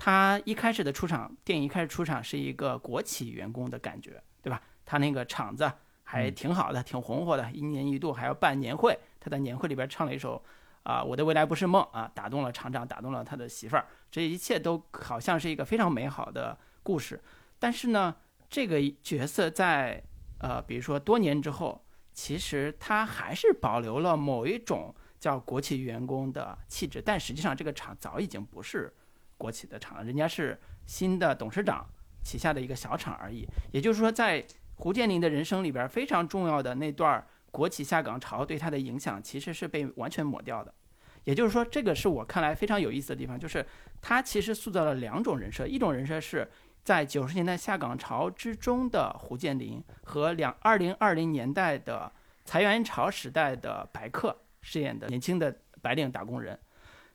他一开始的出场，电影一开始出场是一个国企员工的感觉，对吧？他那个厂子。还挺好的，挺红火的，一年一度还要办年会。他在年会里边唱了一首，啊，我的未来不是梦啊，打动了厂长，打动了他的媳妇儿。这一切都好像是一个非常美好的故事。但是呢，这个角色在呃，比如说多年之后，其实他还是保留了某一种叫国企员工的气质。但实际上，这个厂早已经不是国企的厂，人家是新的董事长旗下的一个小厂而已。也就是说，在胡建林的人生里边非常重要的那段国企下岗潮对他的影响，其实是被完全抹掉的。也就是说，这个是我看来非常有意思的地方，就是他其实塑造了两种人设：一种人设是在九十年代下岗潮之中的胡建林，和两二零二零年代的裁员潮时代的白客饰演的年轻的白领打工人。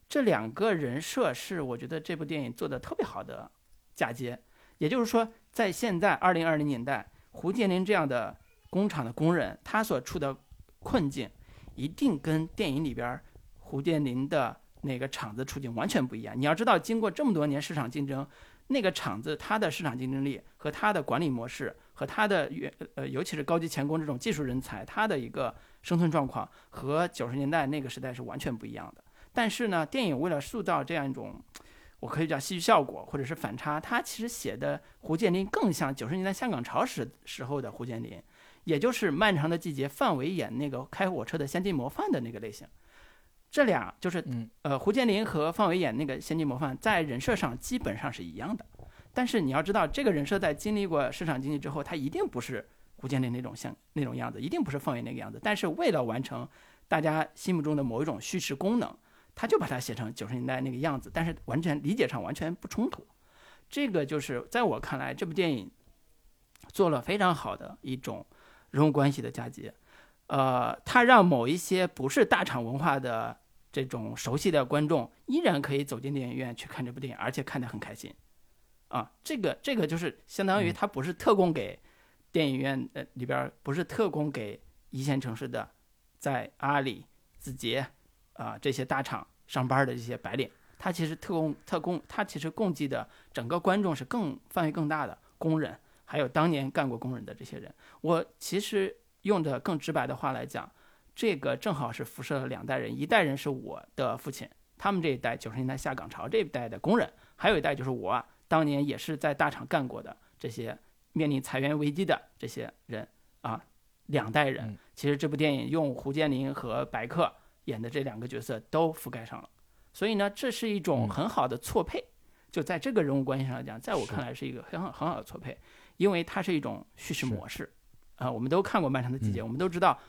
这两个人设是我觉得这部电影做的特别好的嫁接。也就是说，在现在二零二零年代。胡建林这样的工厂的工人，他所处的困境，一定跟电影里边胡建林的那个厂子处境完全不一样。你要知道，经过这么多年市场竞争，那个厂子它的市场竞争力和它的管理模式和它的原呃，尤其是高级钳工这种技术人才，他的一个生存状况和九十年代那个时代是完全不一样的。但是呢，电影为了塑造这样一种。我可以叫戏剧效果，或者是反差。它其实写的胡建林更像九十年代香港潮时时候的胡建林，也就是《漫长的季节》范伟演那个开火车的先进模范的那个类型。这俩就是，呃，胡建林和范伟演那个先进模范，在人设上基本上是一样的。但是你要知道，这个人设在经历过市场经济之后，他一定不是胡建林那种像那种样子，一定不是范伟那个样子。但是为了完成大家心目中的某一种叙事功能。他就把它写成九十年代那个样子，但是完全理解上完全不冲突。这个就是在我看来，这部电影做了非常好的一种人物关系的嫁接。呃，他让某一些不是大厂文化的这种熟悉的观众，依然可以走进电影院去看这部电影，而且看得很开心。啊，这个这个就是相当于他不是特供给电影院呃里边，不是特供给一线城市的，在阿里、字节。啊，这些大厂上班的这些白领，他其实特供特供，他其实供给的整个观众是更范围更大的工人，还有当年干过工人的这些人。我其实用的更直白的话来讲，这个正好是辐射了两代人，一代人是我的父亲，他们这一代九十年代下岗潮这一代的工人，还有一代就是我当年也是在大厂干过的这些面临裁员危机的这些人啊，两代人。其实这部电影用胡建林和白客。演的这两个角色都覆盖上了，所以呢，这是一种很好的错配。就在这个人物关系上来讲，在我看来是一个很好很好的错配，因为它是一种叙事模式。啊，我们都看过《漫长的季节》，我们都知道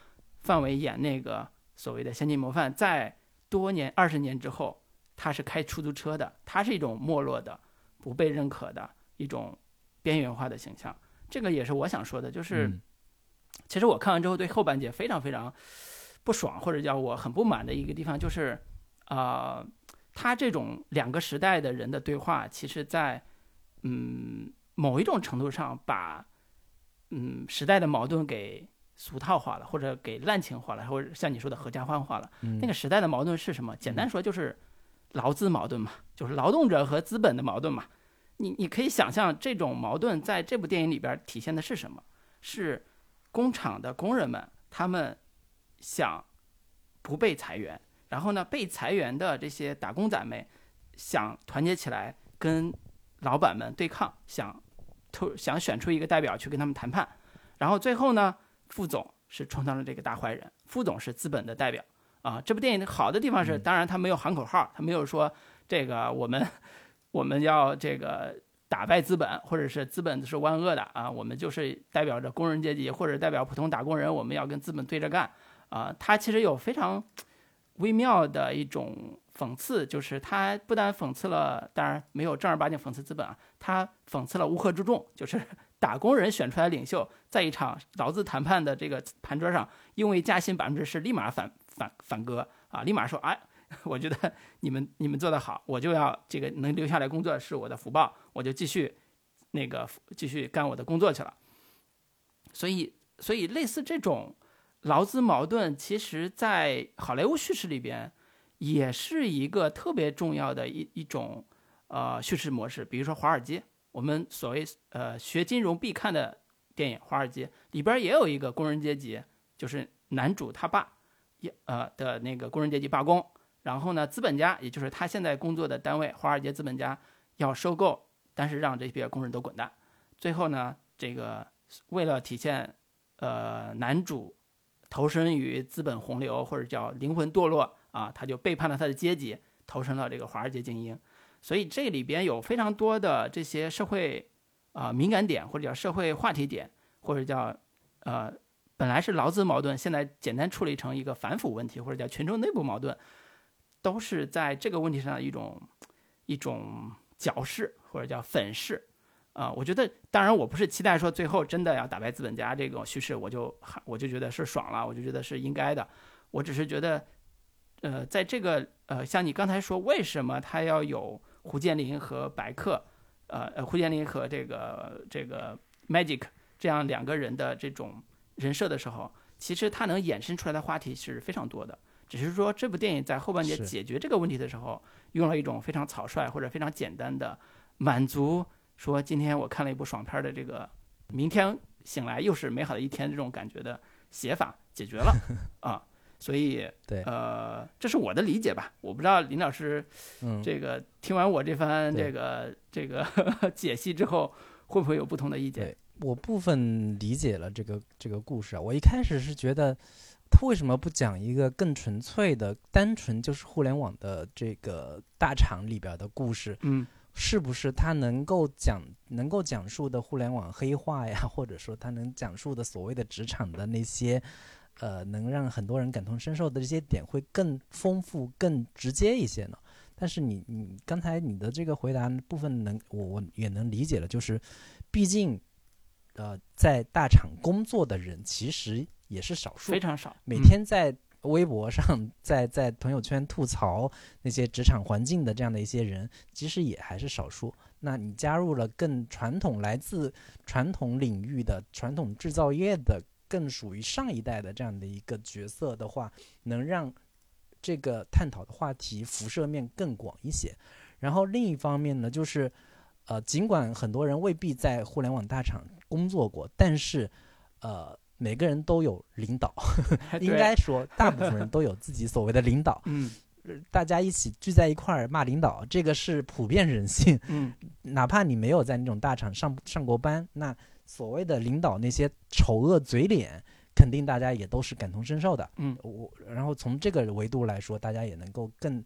范伟演那个所谓的先进模范，在多年二十年之后，他是开出租车的，他是一种没落的、不被认可的一种边缘化的形象。这个也是我想说的，就是其实我看完之后对后半截非常非常。不爽或者叫我很不满的一个地方就是，啊，他这种两个时代的人的对话，其实，在嗯某一种程度上把嗯时代的矛盾给俗套化了，或者给滥情化了，或者像你说的合家欢化了。那个时代的矛盾是什么？简单说就是劳资矛盾嘛，就是劳动者和资本的矛盾嘛。你你可以想象这种矛盾在这部电影里边体现的是什么？是工厂的工人们他们。想不被裁员，然后呢，被裁员的这些打工仔们想团结起来跟老板们对抗，想突想选出一个代表去跟他们谈判，然后最后呢，副总是充当了这个大坏人，副总是资本的代表啊。这部电影好的地方是，当然他没有喊口号，他没有说这个我们我们要这个打败资本，或者是资本是万恶的啊，我们就是代表着工人阶级或者代表普通打工人，我们要跟资本对着干。啊，他其实有非常微妙的一种讽刺，就是他不但讽刺了，当然没有正儿八经讽刺资本啊，他讽刺了乌合之众，就是 打工人选出来领袖，在一场劳资谈判的这个盘桌上，因为加薪百分之十，立马反反反戈啊，立马说哎，我觉得你们你们做得好，我就要这个能留下来工作是我的福报，我就继续那个继续干我的工作去了。所以所以类似这种劳资矛盾，其实在好莱坞叙事里边也是一个特别重要的一一种呃叙事模式。比如说《华尔街》，我们所谓呃学金融必看的电影《华尔街》里边也有一个工人阶级，就是男主他爸也呃的那个工人阶级罢工，然后呢资本家也就是他现在工作的单位华尔街资本家要收购，但是让这些工人都滚蛋。最后呢这个为了体现呃男主投身于资本洪流或者叫灵魂堕落啊，他就背叛了他的阶级，投身了这个华尔街精英。所以这里边有非常多的这些社会啊、敏感点，或者叫社会话题点，或者叫呃本来是劳资矛盾，现在简单处理成一个反腐问题，或者叫群众内部矛盾，都是在这个问题上的一种一种矫饰或者叫粉饰。啊、我觉得，当然，我不是期待说最后真的要打败资本家这种叙事，我就我就觉得是爽了，我就觉得是应该的。我只是觉得，呃，在这个呃，像你刚才说，为什么他要有胡建林和白客，呃呃，胡建林和这个这个 Magic 这样两个人的这种人设的时候，其实他能衍生出来的话题是非常多的。只是说这部电影在后半截解决这个问题的时候，用了一种非常草率或者非常简单的满足，说今天我看了一部爽片的这个，明天醒来又是美好的一天这种感觉的写法解决了 啊。所以，对呃，这是我的理解吧。我不知道林老师嗯，这个听完我这番这个这个 解析之后，会不会有不同的意见？我部分理解了这个这个故事啊。我一开始是觉得，他为什么不讲一个更纯粹的、单纯就是互联网的这个大厂里边的故事？嗯是不是他能够讲能够讲述的互联网黑化呀，或者说他能讲述的所谓的职场的那些，呃，能让很多人感同身受的这些点会更丰富、更直接一些呢？但是你你刚才你的这个回答部分能我我也能理解了，就是毕竟，呃，在大厂工作的人其实也是少数非，常少，每嗯天在微博上、在在朋友圈吐槽那些职场环境的这样的一些人，其实也还是少数。那你加入了更传统、来自传统领域的传统制造业的、更属于上一代的这样的一个角色的话，能让这个探讨的话题辐射面更广一些。然后另一方面呢，就是呃，尽管很多人未必在互联网大厂工作过，但是呃，每个人都有领导，应该说大部分人都有自己所谓的领导，嗯呃大家一起聚在一块儿骂领导，这个是普遍人性。嗯 哪怕你没有在那种大厂上上过班，那所谓的领导那些丑恶嘴脸，肯定大家也都是感同身受的。嗯我然后从这个维度来说，大家也能够更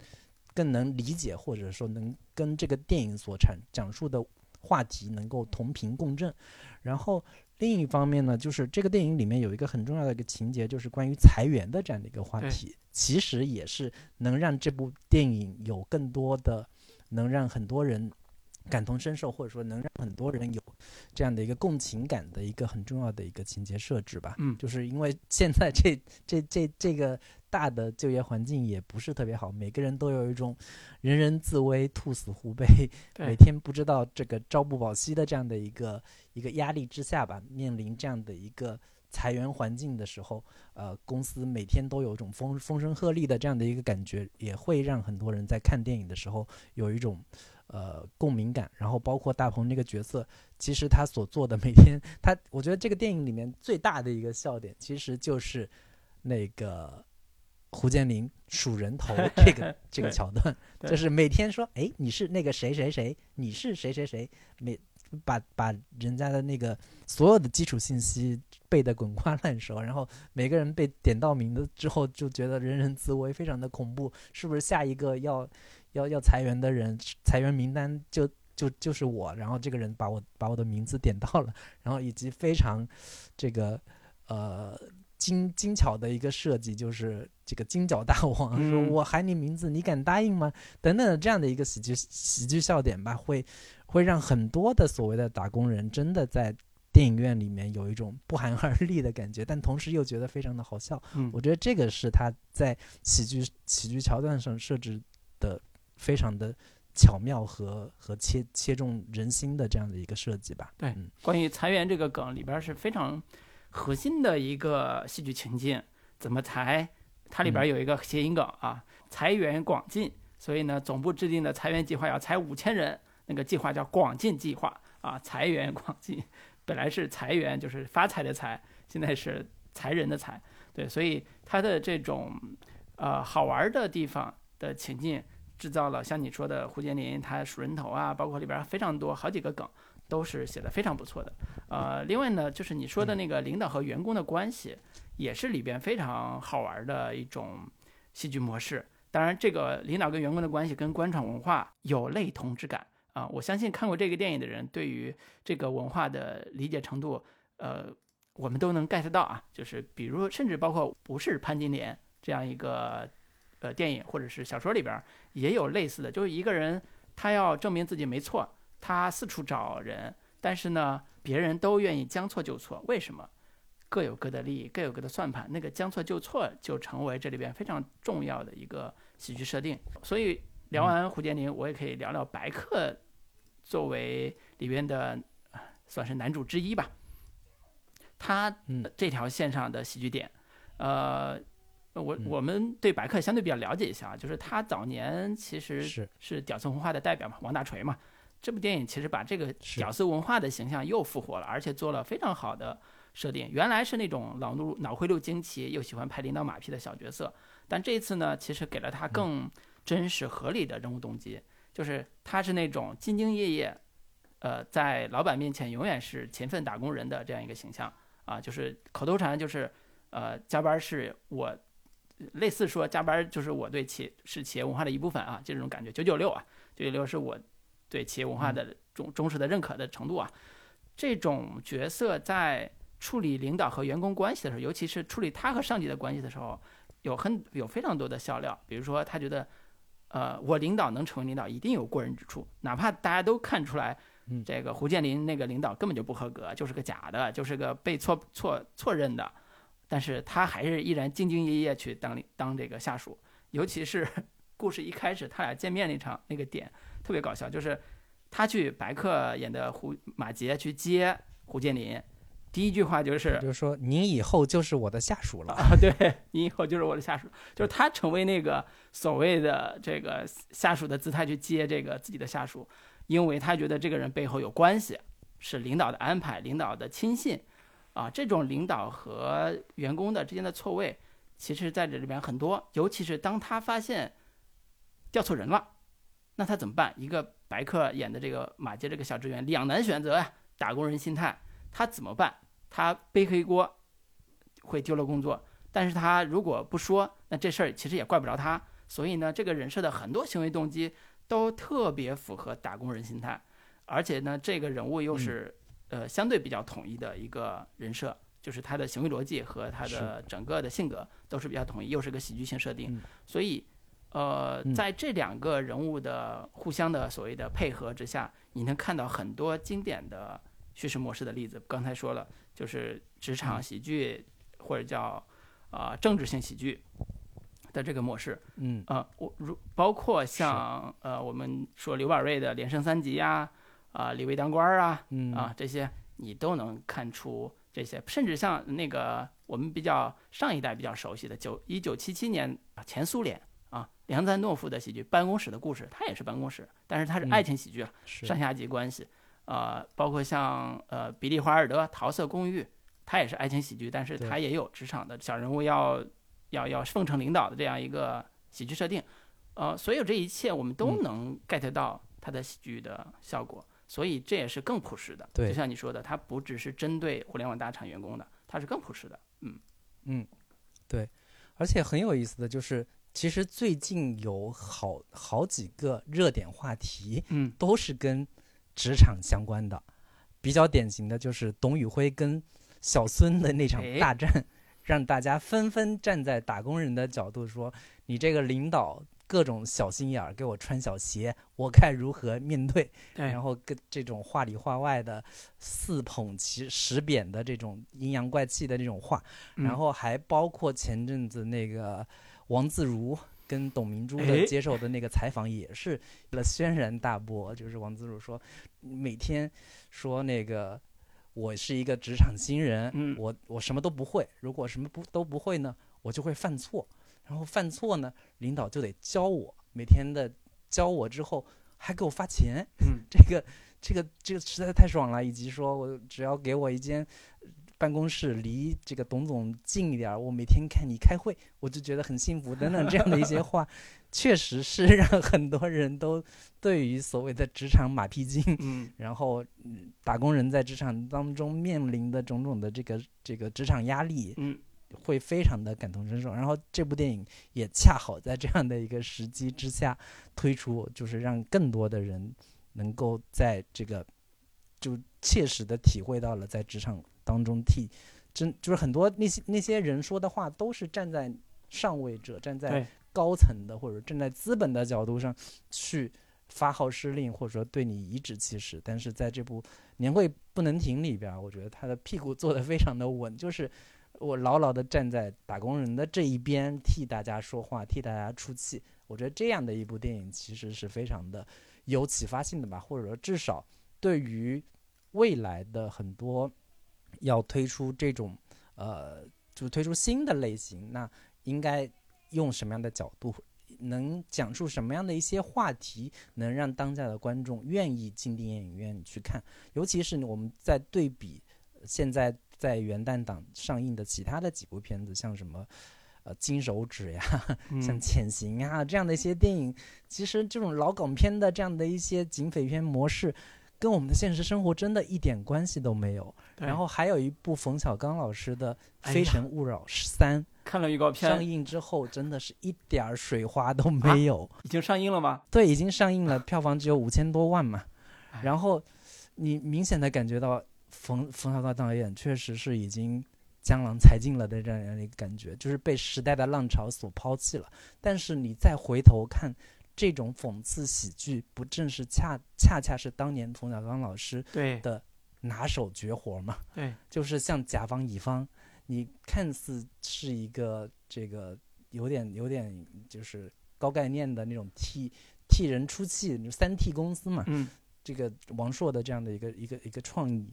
更能理解，或者说能跟这个电影所产讲述的话题能够同频共振。然后另一方面呢，就是这个电影里面有一个很重要的一个情节，就是关于裁员的这样的一个话题，其实也是能让这部电影有更多的能让很多人感同身受，或者说能让很多人有这样的一个共情感的一个很重要的一个情节设置吧。嗯就是因为现在这这这这个大的就业环境也不是特别好，每个人都有一种人人自危、兔死狐悲，每天不知道这个朝不保夕的这样的一个一个压力之下吧，面临这样的一个裁员环境的时候，呃，公司每天都有一种风风声鹤唳的这样的一个感觉，也会让很多人在看电影的时候有一种呃共鸣感。然后包括大鹏这个角色，其实他所做的每天，他我觉得这个电影里面最大的一个笑点，其实就是那个。胡建林数人头 这个这个桥段，就是每天说，哎，你是那个谁谁谁，你是谁谁谁，每把把人家的那个所有的基础信息背得滚瓜烂熟，然后每个人被点到名的之后，就觉得人人自危，非常的恐怖。是不是下一个要要要裁员的人，裁员名单就就就是我？然后这个人把我把我的名字点到了，然后以及非常这个呃精精巧的一个设计，就是这个金角大王、嗯说我喊你名字，你敢答应吗？等等的这样的一个喜剧喜剧笑点吧，会会让很多的所谓的打工人真的在电影院里面有一种不寒而栗的感觉，但同时又觉得非常的好笑。嗯我觉得这个是他在喜剧喜剧桥段上设置的非常的巧妙和和切切中人心的这样的一个设计吧。对嗯关于裁员这个梗里边儿是非常核心的一个戏剧情境，怎么裁？它里边儿有一个谐音梗啊，裁员广进，所以呢，总部制定的裁员计划要裁五千人，那个计划叫广进计划啊，裁员广进，本来是裁员就是发财的财，现在是裁人的裁，对，所以它的这种呃好玩的地方的情境。制造了像你说的胡建林他数人头啊，包括里边非常多好几个梗，都是写的非常不错的。呃，另外呢，就是你说的那个领导和员工的关系，也是里边非常好玩的一种戏剧模式。当然，这个领导跟员工的关系跟官场文化有类同之感啊、我相信看过这个电影的人，对于这个文化的理解程度，呃，我们都能 get 到啊。就是比如，甚至包括不是潘金莲这样一个呃电影或者是小说里边也有类似的，就是一个人他要证明自己没错，他四处找人，但是呢，别人都愿意将错就错，为什么？各有各的利益，各有各的算盘，那个将错就错就成为这里边非常重要的一个喜剧设定。所以聊完胡建林，我也可以聊聊白客作为里边的呃算是男主之一吧。他嗯这条线上的喜剧点，呃，我嗯我们对白客相对比较了解一下啊，就是他早年其实是是屌丝文化的代表嘛，王大锤嘛。这部电影其实把这个屌丝文化的形象又复活了，而且做了非常好的设定。原来是那种老怒脑回路惊奇又喜欢拍领导马屁的小角色，但这一次呢，其实给了他更真实合理的人物动机，就是他是那种兢兢业业，呃，在老板面前永远是勤奋打工人的这样一个形象啊，就是口头禅就是呃加班是我。类似说加班就是我对企是企业文化的一部分啊，就这种感觉。九九六啊，九九六是我对企业文化的忠忠实的认可的程度啊。这种角色在处理领导和员工关系的时候，尤其是处理他和上级的关系的时候，有很有非常多的笑料。比如说，他觉得，呃，我领导能成为领导，一定有过人之处，哪怕大家都看出来嗯，这个胡建林那个领导根本就不合格，就是个假的，就是个被错错错认的，但是他还是依然兢兢业业去当当这个下属，尤其是 故事一开始他俩见面那场那个点特别搞笑，就是他去白客演的胡马杰去接胡建林，第一句话就是就是说您以后就是我的下属了。啊，对你以后就是我的下属，就是他成为那个所谓的这个下属的姿态去接这个自己的下属，因为他觉得这个人背后有关系，是领导的安排，领导的亲信，啊，这种领导和员工的之间的错位，其实在这里边很多，尤其是当他发现调错人了，那他怎么办？一个白客演的这个马杰这个小职员两难选择呀，打工人心态，他怎么办？他背黑锅，会丢了工作，但是他如果不说，那这事儿其实也怪不着他。所以呢，这个人设的很多行为动机都特别符合打工人心态，而且呢，这个人物又是、呃相对比较统一的一个人设，就是他的行为逻辑和他的整个的性格都是比较统一，又是个喜剧性设定，嗯所以。呃，嗯在这两个人物的互相的所谓的配合之下，你能看到很多经典的叙事模式的例子。刚才说了，就是职场喜剧或者叫啊、呃政治性喜剧的这个模式。嗯呃，我如包括像呃我们说刘宝瑞的连升三级呀，啊、李卫当官儿啊，嗯。啊这些你都能看出这些，甚至像那个我们比较上一代比较熟悉的九一九七七年啊前苏联啊梁赞诺夫的喜剧《办公室的故事》，它也是办公室，但是它是嗯爱情喜剧了。是。上下级关系，呃，包括像呃比利华尔德《桃色公寓》，它也是爱情喜剧，但是对它也有职场的小人物要要要奉承领导的这样一个喜剧设定，呃，所有这一切我们都嗯。能 get 到它的喜剧的效果，所以这也是更朴实的。对。就像你说的，它不只是针对互联网大厂员工的，它是更朴实的。嗯。嗯，对，而且很有意思的就是，其实最近有好好几个热点话题嗯。都是跟职场相关的，比较典型的就是董宇辉跟小孙的那场哎大战，让大家纷纷站在打工人的角度说，你这个领导各种小心眼儿，给我穿小鞋，我该如何面对？对，然后跟这种话里话外的四捧其十贬的这种阴阳怪气的这种话，嗯然后还包括前阵子那个王自如跟董明珠哎的接受的那个采访，也是了轩然大波。就是王自如说，每天说那个我是一个职场新人，嗯我我什么都不会，如果什么不都不会呢，我就会犯错，然后犯错呢，领导就得教我，每天的教我之后还给我发钱，嗯。这个这个这个实在太爽了，以及说我只要给我一间办公室离这个董总近一点儿，我每天看你开会，我就觉得很幸福。等等这样的一些 话，确实是让很多人都对于所谓的职场马屁精，嗯然后嗯打工人在职场当中面临的种种的这个这个职场压力，嗯会非常的感同身受。然后这部电影也恰好在这样的一个时机之下推出，就是让更多的人能够在这个就切实的体会到了在职场当中替真就是很多那些那些人说的话都是站在上位者、站在高层的或者站在资本的角度上去发号施令，或者说对你颐指气使。但是在这部《年会不能停》里边儿，我觉得他的屁股坐得非常的稳，就是我牢牢地站在打工人的这一边，替大家说话，替大家出气。我觉得这样的一部电影其实是非常的有启发性的吧，或者说至少对于未来的很多要推出这种呃，就推出新的类型，那应该用什么样的角度？能讲述什么样的一些话题，能让当下的观众愿意进电影院去看？尤其是我们在对比现在在元旦档上映的其他的几部片子，像什么呃《金手指》呀，像《嗯潜行》啊这样的一些电影，其实这种老港片的这样的一些警匪片模式，跟我们的现实生活真的一点关系都没有。然后还有一部冯小刚老师的《非诚勿扰三》看了预告片上，映之后，真的是一点儿水花都没有。已经上映了吗？对，已经上映了，票房只有五千多万嘛哎。然后你明显的感觉到冯冯小刚导演确实是已经江郎才尽了的这样一个感觉，就是被时代的浪潮所抛弃了。但是你再回头看这种讽刺喜剧，不正是恰恰恰是当年冯小刚老师对的拿手绝活吗？对，就是像甲方乙方，你看似是一个这个有点有点就是高概念的那种替替人出气三 T 公司嘛，嗯这个王朔的这样的一个一个一个创意，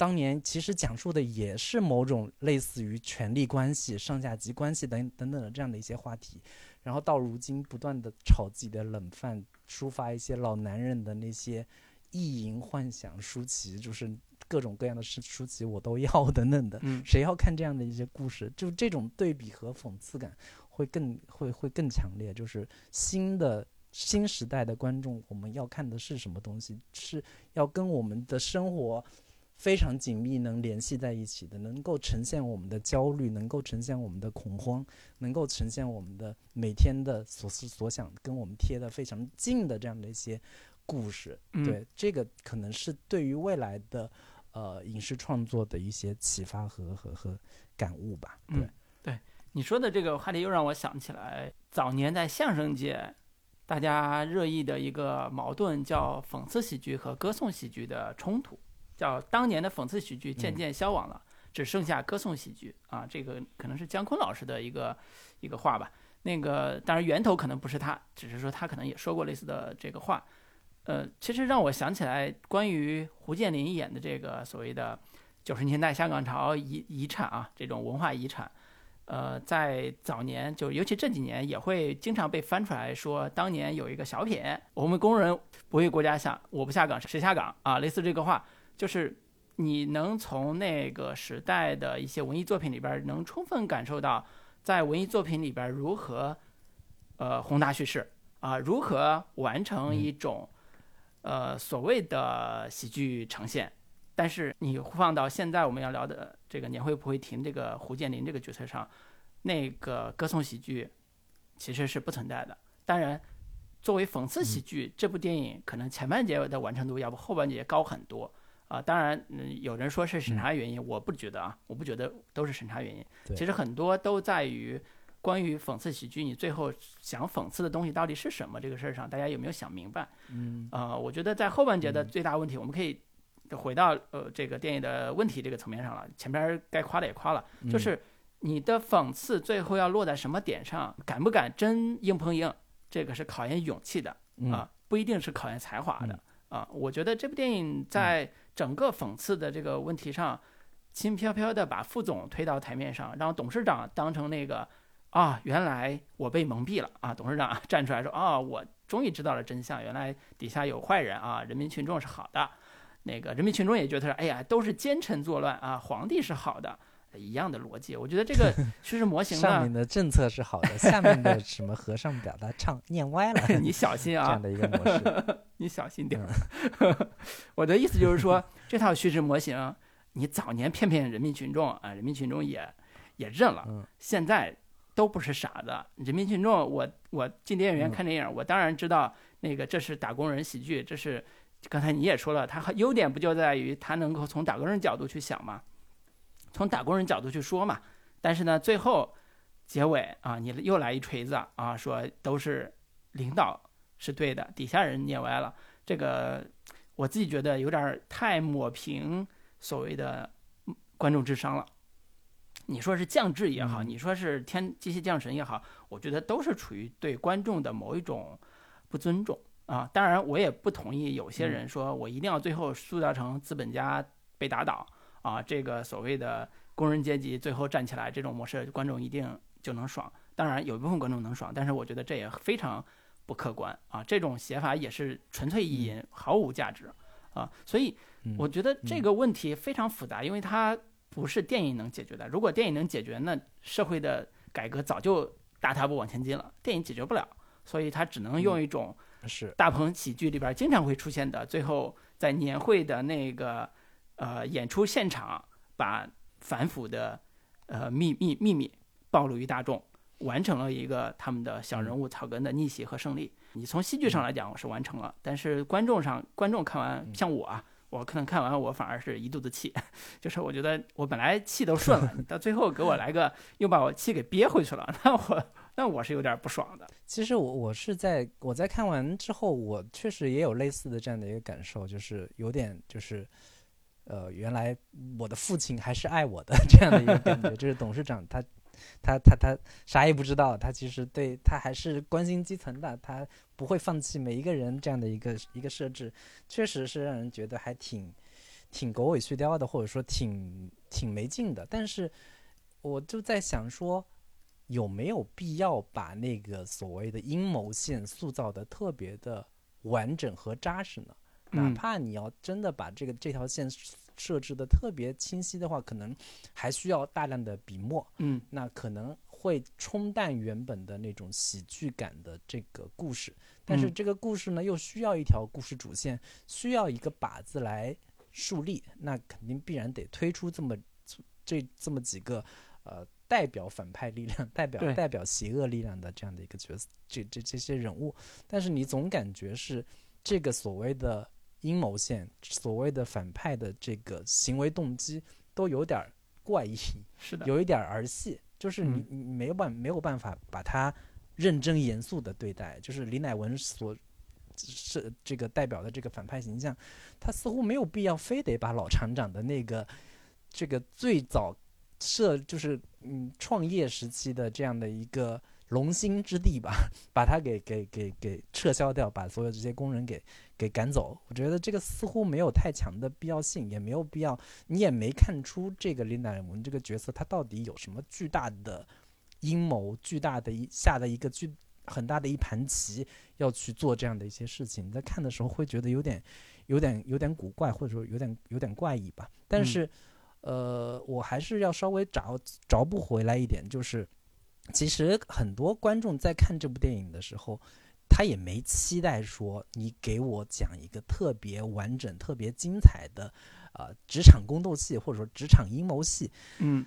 当年其实讲述的也是某种类似于权力关系、上下级关系等等等的这样的一些话题，然后到如今不断的炒自己的冷饭，抒发一些老男人的那些意淫幻想、舒淇，就是各种各样的舒舒淇我都要 等等的，嗯谁要看这样的一些故事？就这种对比和讽刺感会更会会更强烈。就是新的新时代的观众，我们要看的是什么东西？是要跟我们的生活非常紧密能联系在一起的，能够呈现我们的焦虑，能够呈现我们的恐慌，能够呈现我们的每天的所思所想，跟我们贴得非常近的这样的一些故事。嗯对，这个可能是对于未来的呃影视创作的一些启发和和和感悟吧。对，嗯你说的这个话题又让我想起来，早年在相声界，大家热议的一个矛盾叫讽刺喜剧和歌颂喜剧的冲突，叫当年的讽刺喜剧渐渐消亡了，只剩下歌颂喜剧啊。这个可能是姜昆老师的一个一个话吧。那个当然源头可能不是他，只是说他可能也说过类似的这个话。呃，其实让我想起来关于胡建林演的这个所谓的九十年代香港潮遗遗产啊，这种文化遗产。呃，在早年，就尤其这几年，也会经常被翻出来说，当年有一个小品，我们工人不为国家想，我不下岗谁下岗啊？类似这个话，就是你能从那个时代的一些文艺作品里边，能充分感受到，在文艺作品里边如何，呃，宏大叙事啊，如何完成一种，呃，所谓的喜剧呈现。但是你放到现在我们要聊的这个年会不会停这个胡建林这个角色上，那个歌颂喜剧其实是不存在的。当然，作为讽刺喜剧，这部电影可能前半节的完成度要比后半节高很多啊。当然，嗯，有人说是审查原因，我不觉得啊，我不觉得都是审查原因。其实很多都在于关于讽刺喜剧，你最后想讽刺的东西到底是什么这个事儿上，大家有没有想明白？嗯呃，我觉得在后半节的最大问题，我们可以回到呃这个电影的问题这个层面上了。前边儿该夸的也夸了，嗯就是你的讽刺最后要落在什么点上，敢不敢真硬碰硬，这个是考验勇气的嗯啊，不一定是考验才华的啊。我觉得这部电影在整个讽刺的这个问题上，轻飘飘的把副总推到台面上，让董事长当成那个啊，原来我被蒙蔽了啊！董事长 站出来说啊，我终于知道了真相，原来底下有坏人啊，人民群众是好的，那个人民群众也觉得哎呀，都是奸臣作乱啊，皇帝是好的，一样的逻辑。我觉得这个 叙事模型上呢面，的政策是好的，下面的什么和尚表达唱念歪了，你小心啊这样，的一个模式。你小心点儿。我的意思就是说，这套叙事模型，你早年骗骗人民群众啊，人民群众也也认了。嗯现在都不是傻子，人民群众，我我进电影院嗯看电影，我当然知道那个这是打工人喜剧，这是刚才你也说了，它优点不就在于它能够从打工人角度去想嘛，从打工人角度去说嘛。但是呢，最后结尾啊，你又来一锤子啊，说都是领导是对的，底下人念歪了。这个我自己觉得有点儿太抹平所谓的嗯观众智商了。你说是降智也好，嗯你说是天机械降神也好，我觉得都是处于对观众的某一种不尊重啊。当然，我也不同意有些人说我一定要最后塑造成资本家被打倒啊，这个所谓的工人阶级最后站起来这种模式，观众一定就能爽。当然，有一部分观众能爽，但是我觉得这也非常不客观啊。这种写法也是纯粹意淫，毫无价值啊。所以嗯我觉得这个问题非常复杂，因为它不是电影能解决的。如果电影能解决，那社会的改革早就大踏步往前进了。电影解决不了，所以它只能用一种是大鹏喜剧里边经常会出现的，最后在年会的那个呃演出现场，把反腐的呃秘密秘密暴露于大众，完成了一个他们的小人物草根的逆袭和胜利。你从戏剧上来讲，我是完成了，但是观众上，观众看完，像我啊，我可能看完我反而是一肚子气，就是我觉得我本来气都顺了，你到最后给我来个又把我气给憋回去了，那我那我是有点不爽的。其实我我是在我在看完之后，我确实也有类似的这样的一个感受，就是有点就是，呃，原来我的父亲还是爱我的 这样的一个感觉，就是董事长他他他他啥也不知道，他其实对他还是关心基层的，他不会放弃每一个人这样的一个一个设置，确实是让人觉得还挺挺狗尾续貂的，或者说挺挺没劲的。但是我就在想说，有没有必要把那个所谓的阴谋线塑造的特别的完整和扎实呢？哪嗯怕你要真的把这个这条线设置的特别清晰的话，可能还需要大量的笔墨，嗯那可能会冲淡原本的那种喜剧感的这个故事。但是嗯这个故事呢，又需要一条故事主线，需要一个靶子来树立，那肯定必然得推出这么这这么几个呃代表反派力量、代表代表邪恶力量的这样的一个角色，这这这些人物。但是你总感觉是这个所谓的阴谋线、所谓的反派的这个行为动机都有点儿怪异，是的，有一点儿儿戏，就是你嗯。你没有办没有办法把他认真严肃的对待，就是李乃文所是这个代表的这个反派形象，他似乎没有必要非得把老厂长的那个这个最早设就是嗯创业时期的这样的一个龙兴之地吧，把它给给给给撤销掉，把所有这些工人给给赶走。我觉得这个似乎没有太强的必要性，也没有必要，你也没看出这个林乃文这个角色他到底有什么巨大的阴谋，巨大的一下的一个巨很大的一盘棋要去做这样的一些事情。你在看的时候会觉得有点有点有点古怪，或者说有点有点怪异吧。但嗯是，呃，我还是要稍微找找不回来一点，就是其实很多观众在看这部电影的时候。他也没期待说你给我讲一个特别完整、特别精彩的，呃，职场宫斗戏或者说职场阴谋戏。嗯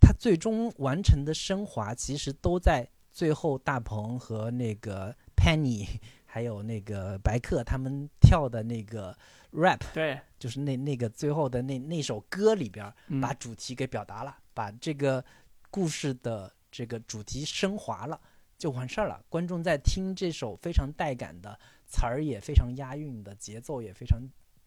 他最终完成的升华，其实都在最后大鹏和那个 Penny 还有那个白客他们跳的那个 rap，对，就是那那个最后的那那首歌里边把主题给表达了，把这个故事的这个主题升华了，就完事儿了。观众在听这首非常带感的词儿，也非常押韵的，节奏也非常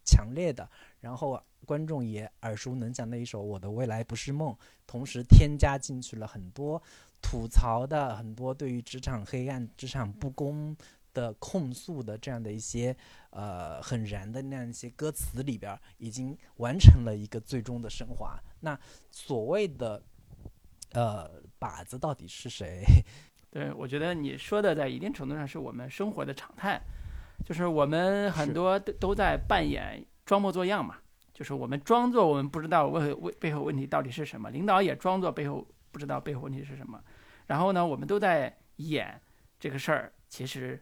强烈的，然后观众也耳熟能详的一首《我的未来不是梦》，同时添加进去了很多吐槽的、很多对于职场黑暗、职场不公的控诉的这样的一些呃很燃的那样一些歌词里边，已经完成了一个最终的升华。那所谓的呃靶子到底是谁？对，我觉得你说的在一定程度上是我们生活的常态，就是我们很多都都在扮演装模作样嘛，就是我们装作我们不知道问问背后问题到底是什么，领导也装作背后不知道背后问题是什么，然后呢，我们都在演这个事儿，其实，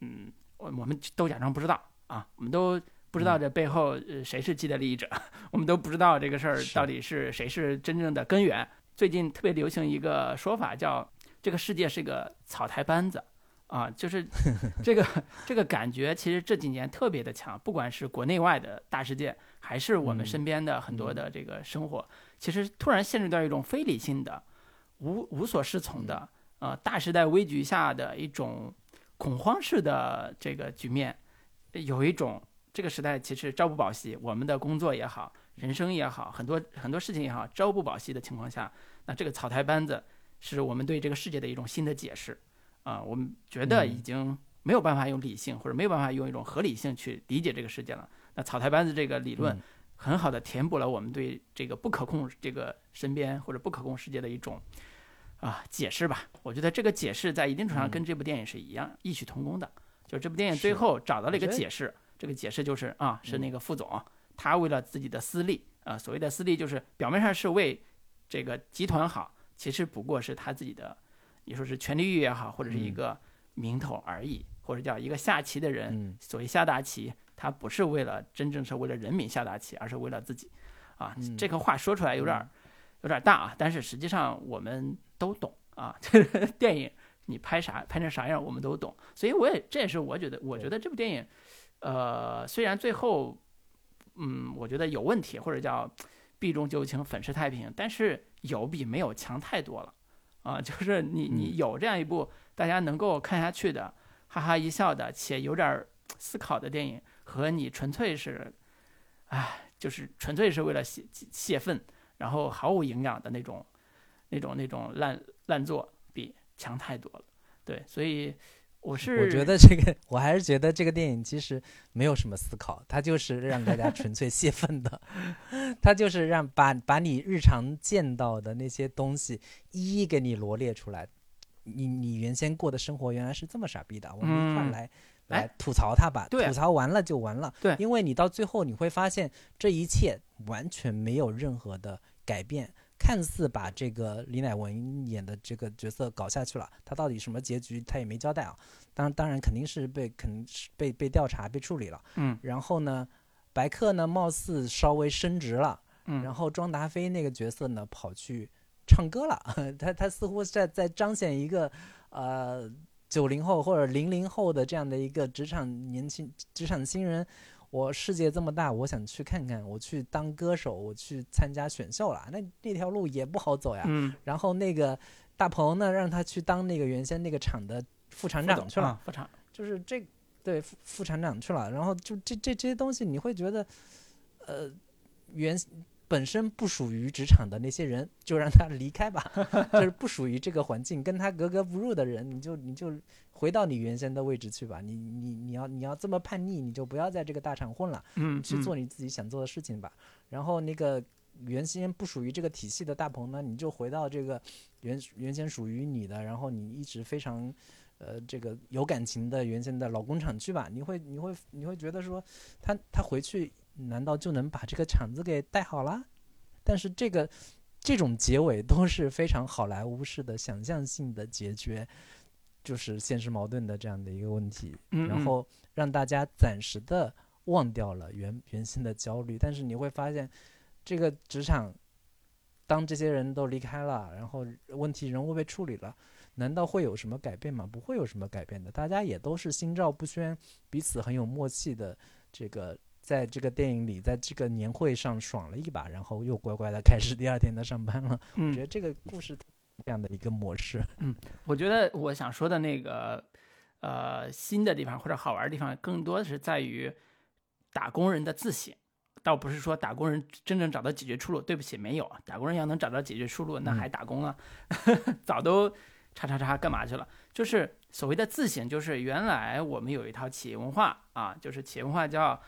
嗯，我我们都假装不知道啊，我们都不知道这背后呃谁是既得利益者，我们都不知道这个事儿到底是谁是真正的根源。最近特别流行一个说法叫“这个世界是个草台班子”，啊，就是 这个这个感觉，其实这几年特别的强，不管是国内外的大事件，还是我们嗯身边的很多的这个生活，其实突然陷入到一种非理性的、无无所适从的，呃，大时代危局下的一种恐慌式的这个局面，有一种这个时代其实朝不保夕，我们的工作也好，人生也好，很多很多事情也好，朝不保夕的情况下，那这个草台班子是我们对这个世界的一种新的解释啊、我们觉得已嗯经没有办法用理性或者没有办法用一种合理性去理解这个世界了。那草台班子这个理论嗯很好的填补了我们对这个不可控这个身边或者不可控世界的一种啊解释吧。我觉得这个解释在一定程度上嗯跟这部电影是一样、异曲同工的。就这部电影最后找到了一个解释，这个解释就是啊，是嗯那个副总，他为了自己的私利啊，所谓的私利就是表面上是为这个集团好，其实不过是他自己的，你说是权力欲也好，或者是一嗯。个名头而已，或者叫一个下棋的人，嗯。所谓下大棋，他不是为了真正是为了人民下大棋，而是为了自己，啊，嗯。这个话说出来有点儿嗯。有点儿大啊，但是实际上我们都懂啊，这个电影你拍啥拍成啥样我们都懂，所以我也这也是我觉得我觉得这部电影，呃，虽然最后，嗯，我觉得有问题或者叫避重就轻粉饰太平，但是有比没有强太多了啊，就是你你嗯有这样一部大家能够看下去的。哈哈一笑的，且有点儿思考的电影，和你纯粹是，唉，就是纯粹是为了泄泄愤，然后毫无营养的那种、那种、那种烂烂作，比强太多了。对，所以我是我觉得这个，我还是觉得这个电影其实没有什么思考，它就是让大家纯粹泄愤的，它就是让把把你日常见到的那些东西一一给你罗列出来。你你原先过的生活原来是这么傻逼的，我们一块来、哎来吐槽它吧，吐槽完了就完了。对因为你到最后你会发现这一切完全没有任何的改变。看似把这个李乃文演的这个角色搞下去了，他到底什么结局他也没交代啊。当当然肯定是被肯定是被被调查被处理了。嗯然后呢，白客呢貌似稍微升职了，嗯，然后庄达菲那个角色呢跑去唱歌了，他他似乎是在在彰显一个呃九零后或者零零后的这样的一个职场年轻职场新人。我世界这么大，我想去看看，我去当歌手，我去参加选秀了，那那条路也不好走呀。嗯，然后那个大鹏呢，让他去当那个原先那个厂的副厂长去了，啊副厂，就是这对副副厂长去了，然后就这这这些东西，你会觉得，呃，原本身不属于职场的那些人，就让他离开吧，就是不属于这个环境，跟他格格不入的人，你就你就回到你原先的位置去吧。你你你要你要这么叛逆，你就不要在这个大厂混了，嗯，去做你自己想做的事情吧。然后那个原先不属于这个体系的大鹏呢，你就回到这个原原先属于你的，然后你一直非常呃这个有感情的原先的老工厂去吧。你会你会你会觉得说他他回去难道就能把这个场子给带好了？但是这个这种结尾都是非常好莱坞式的想象性的解决。就是现实矛盾的这样的一个问题，嗯，嗯然后让大家暂时的忘掉了原原先的焦虑，但是你会发现，这个职场，当这些人都离开了，然后问题人物被处理了，难道会有什么改变吗？不会有什么改变的，大家也都是心照不宣，彼此很有默契的，这个在这个电影里，在这个年会上爽了一把，然后又乖乖的开始第二天的上班了。我觉嗯得这个故事这样的一个模式。嗯我觉得我想说的那个，呃，新的地方或者好玩的地方，更多的是在于打工人的自省，倒不是说打工人真正找到解决出路。对不起，没有，打工人要能找到解决出路，那还打工啊？早都叉叉叉干嘛去了？就是所谓的自省，就是原来我们有一套企业文化啊，就是企业文化叫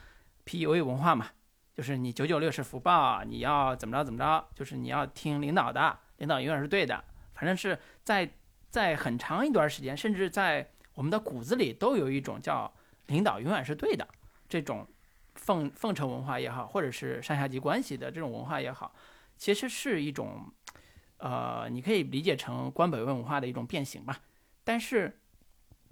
PUA 文化嘛，就是你九九六是福报，你要怎么着怎么着，就是你要听领导的，领导永远是对的。反正是在在很长一段时间，甚至在我们的骨子里都有一种叫领导永远是对的这种奉奉承文化也好，或者是上下级关系的这种文化也好，其实是一种呃，你可以理解成官本位文化的一种变形吧。但是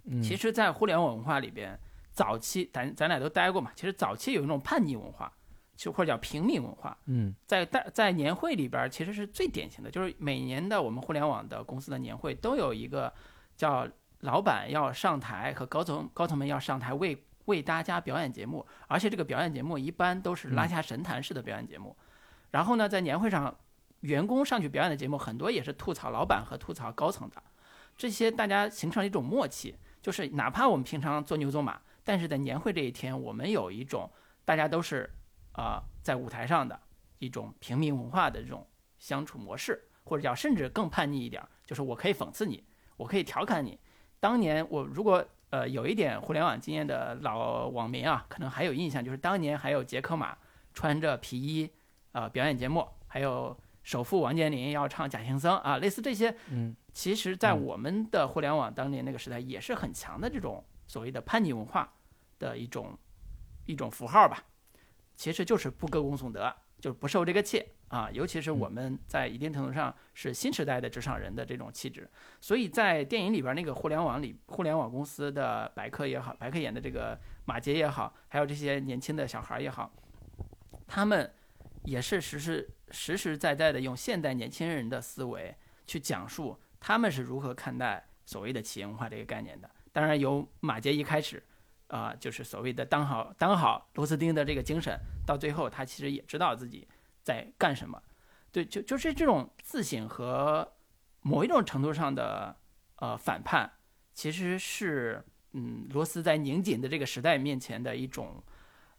嗯，其实，在互联网文化里边，早期咱咱俩都待过嘛，其实早期有一种叛逆文化，就或者叫平民文化。嗯在大在年会里边儿，其实是最典型的，就是每年的我们互联网的公司的年会都有一个叫老板要上台和高层高层们要上台为为大家表演节目，而且这个表演节目一般都是拉下神坛式的表演节目。然后呢，在年会上，员工上去表演的节目很多也是吐槽老板和吐槽高层的，这些大家形成了一种默契，就是哪怕我们平常做牛做马，但是在年会这一天，我们有一种大家都是啊、在舞台上的一种平民文化的这种相处模式，或者叫甚至更叛逆一点儿，就是我可以讽刺你，我可以调侃你。当年我如果呃有一点互联网经验的老网民啊，可能还有印象，就是当年还有杰克马穿着皮衣呃表演节目，还有首富王健林要唱《假行僧》啊，类似这些，嗯，其实在嗯我们的互联网当年那个时代也是很强的这种所谓的叛逆文化的一种一种符号吧。其实就是不歌功颂德，就是不受这个气啊。尤其是我们在一定程度上是新时代的职场人的这种气质，所以在电影里边那个互联网里，互联网公司的白客也好，白客演的这个马杰也好，还有这些年轻的小孩也好，他们也是实实实实在在的用现代年轻人的思维去讲述他们是如何看待所谓的企业文化这个概念的。当然，由马杰一开始。啊、就是所谓的当好当好螺丝钉的这个精神，到最后他其实也知道自己在干什么。对，就就是这种自省和某一种程度上的呃反叛，其实是嗯螺丝在拧紧的这个时代面前的一种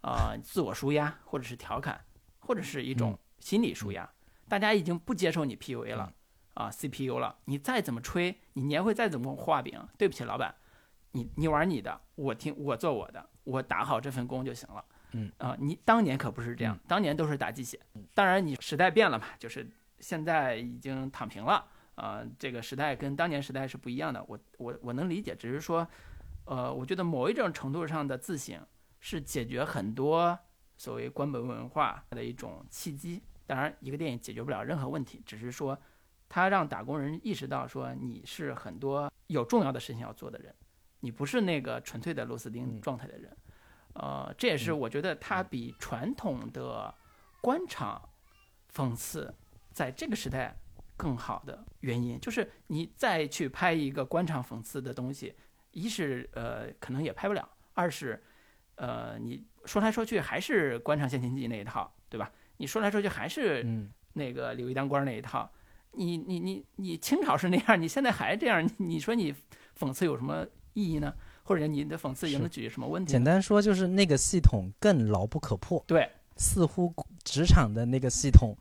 呃自我舒压，或者是调侃，或者是一种心理舒压。大家已经不接受你 PUA 了啊 CPU 了，你再怎么吹，你年会再怎么画饼，对不起老板。你你玩你的，我听我做我的，我打好这份工就行了。嗯啊、你当年可不是这样，当年都是打鸡血。当然，你时代变了嘛，就是现在已经躺平了。啊、这个时代跟当年时代是不一样的。我我我能理解，只是说，呃，我觉得某一种程度上的自省是解决很多所谓官本文化的一种契机。当然，一个电影解决不了任何问题，只是说，它让打工人意识到说你是很多有重要的事情要做的人。你不是那个纯粹的螺丝钉嗯状态的人，呃，这也是我觉得它比传统的官场讽刺在这个时代更好的原因，就是你再去拍一个官场讽刺的东西，一是呃可能也拍不了，二是呃你说来说去还是官场先行记那一套，对吧？你说来说去还是嗯那个刘一当官那一套。你你你你清朝是那样，你现在还这样，你你说你讽刺有什么意义呢？或者你的讽刺也是能解决什么问题？简单说就是那个系统更牢不可破，对，似乎职场的那个系统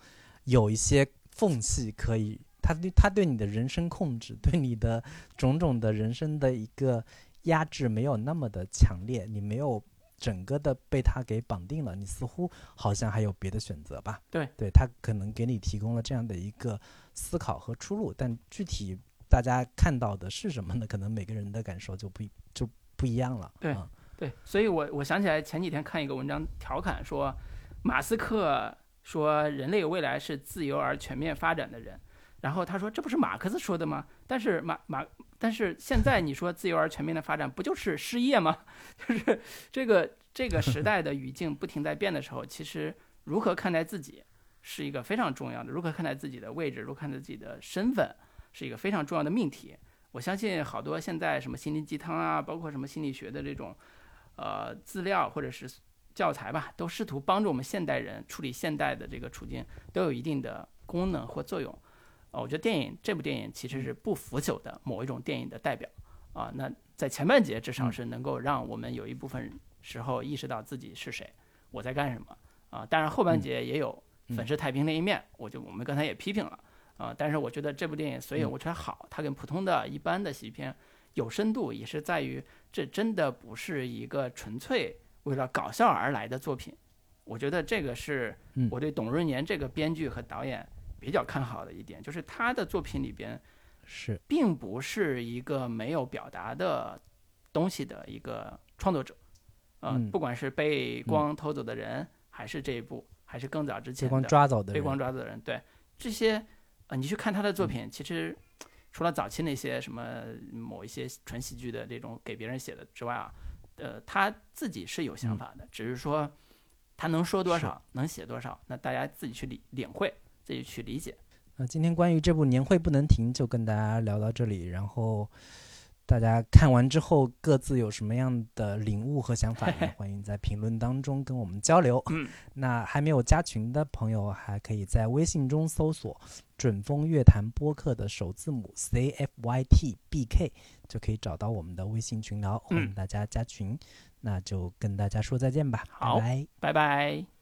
有一些缝隙可以，它对它对你的人生控制，对你的种种的人生的一个压制没有那么的强烈，你没有整个的被它给绑定了，你似乎好像还有别的选择吧？对，对，它可能给你提供了这样的一个思考和出路，但具体大家看到的是什么呢？可能每个人的感受就不一就不一样了。对嗯对，所以我我想起来前几天看一个文章调侃说，马斯克说人类未来是自由而全面发展的人，然后他说这不是马克思说的吗？但是马马但是现在你说自由而全面的发展不就是失业吗？就是这个这个时代的语境不停在变的时候，其实如何看待自己是一个非常重要的，如何看待自己的位置，如何看待自己的身份是一个非常重要的命题。我相信好多现在什么心灵鸡汤啊，包括什么心理学的这种呃资料或者是教材吧，都试图帮助我们现代人处理现代的这个处境，都有一定的功能或作用。啊，我觉得电影这部电影其实是不腐朽的某一种电影的代表啊。那在前半节至少是能够让我们有一部分时候意识到自己是谁，我在干什么啊。当然后半节也有粉饰太平的一面，我就我们刚才也批评了啊。但是我觉得这部电影所以我觉得好，它跟普通的一般的喜剧片有深度，也是在于这真的不是一个纯粹为了搞笑而来的作品。我觉得这个是我对董润年这个编剧和导演比较看好的一点，就是他的作品里边是。并不是一个没有表达的东西的一个创作者，呃，不管是被光偷走的人，还是这一部，还是更早之前被光抓走的被光抓走的人，对。这些，呃，你去看他的作品，其实除了早期那些什么某一些纯喜剧的这种给别人写的之外啊，呃，他自己是有想法的，只是说。他能说多少，能写多少，那大家自己去领领会，自己去理解。那今天关于这部年会不能停，就跟大家聊到这里。然后大家看完之后各自有什么样的领悟和想法，欢迎在评论当中跟我们交流。嗯，那还没有加群的朋友，还可以在微信中搜索“准风乐坛播客”的首字母 C F Y T B K，就可以找到我们的微信群聊，欢迎大家加群。那就跟大家说再见吧，好，拜拜。杰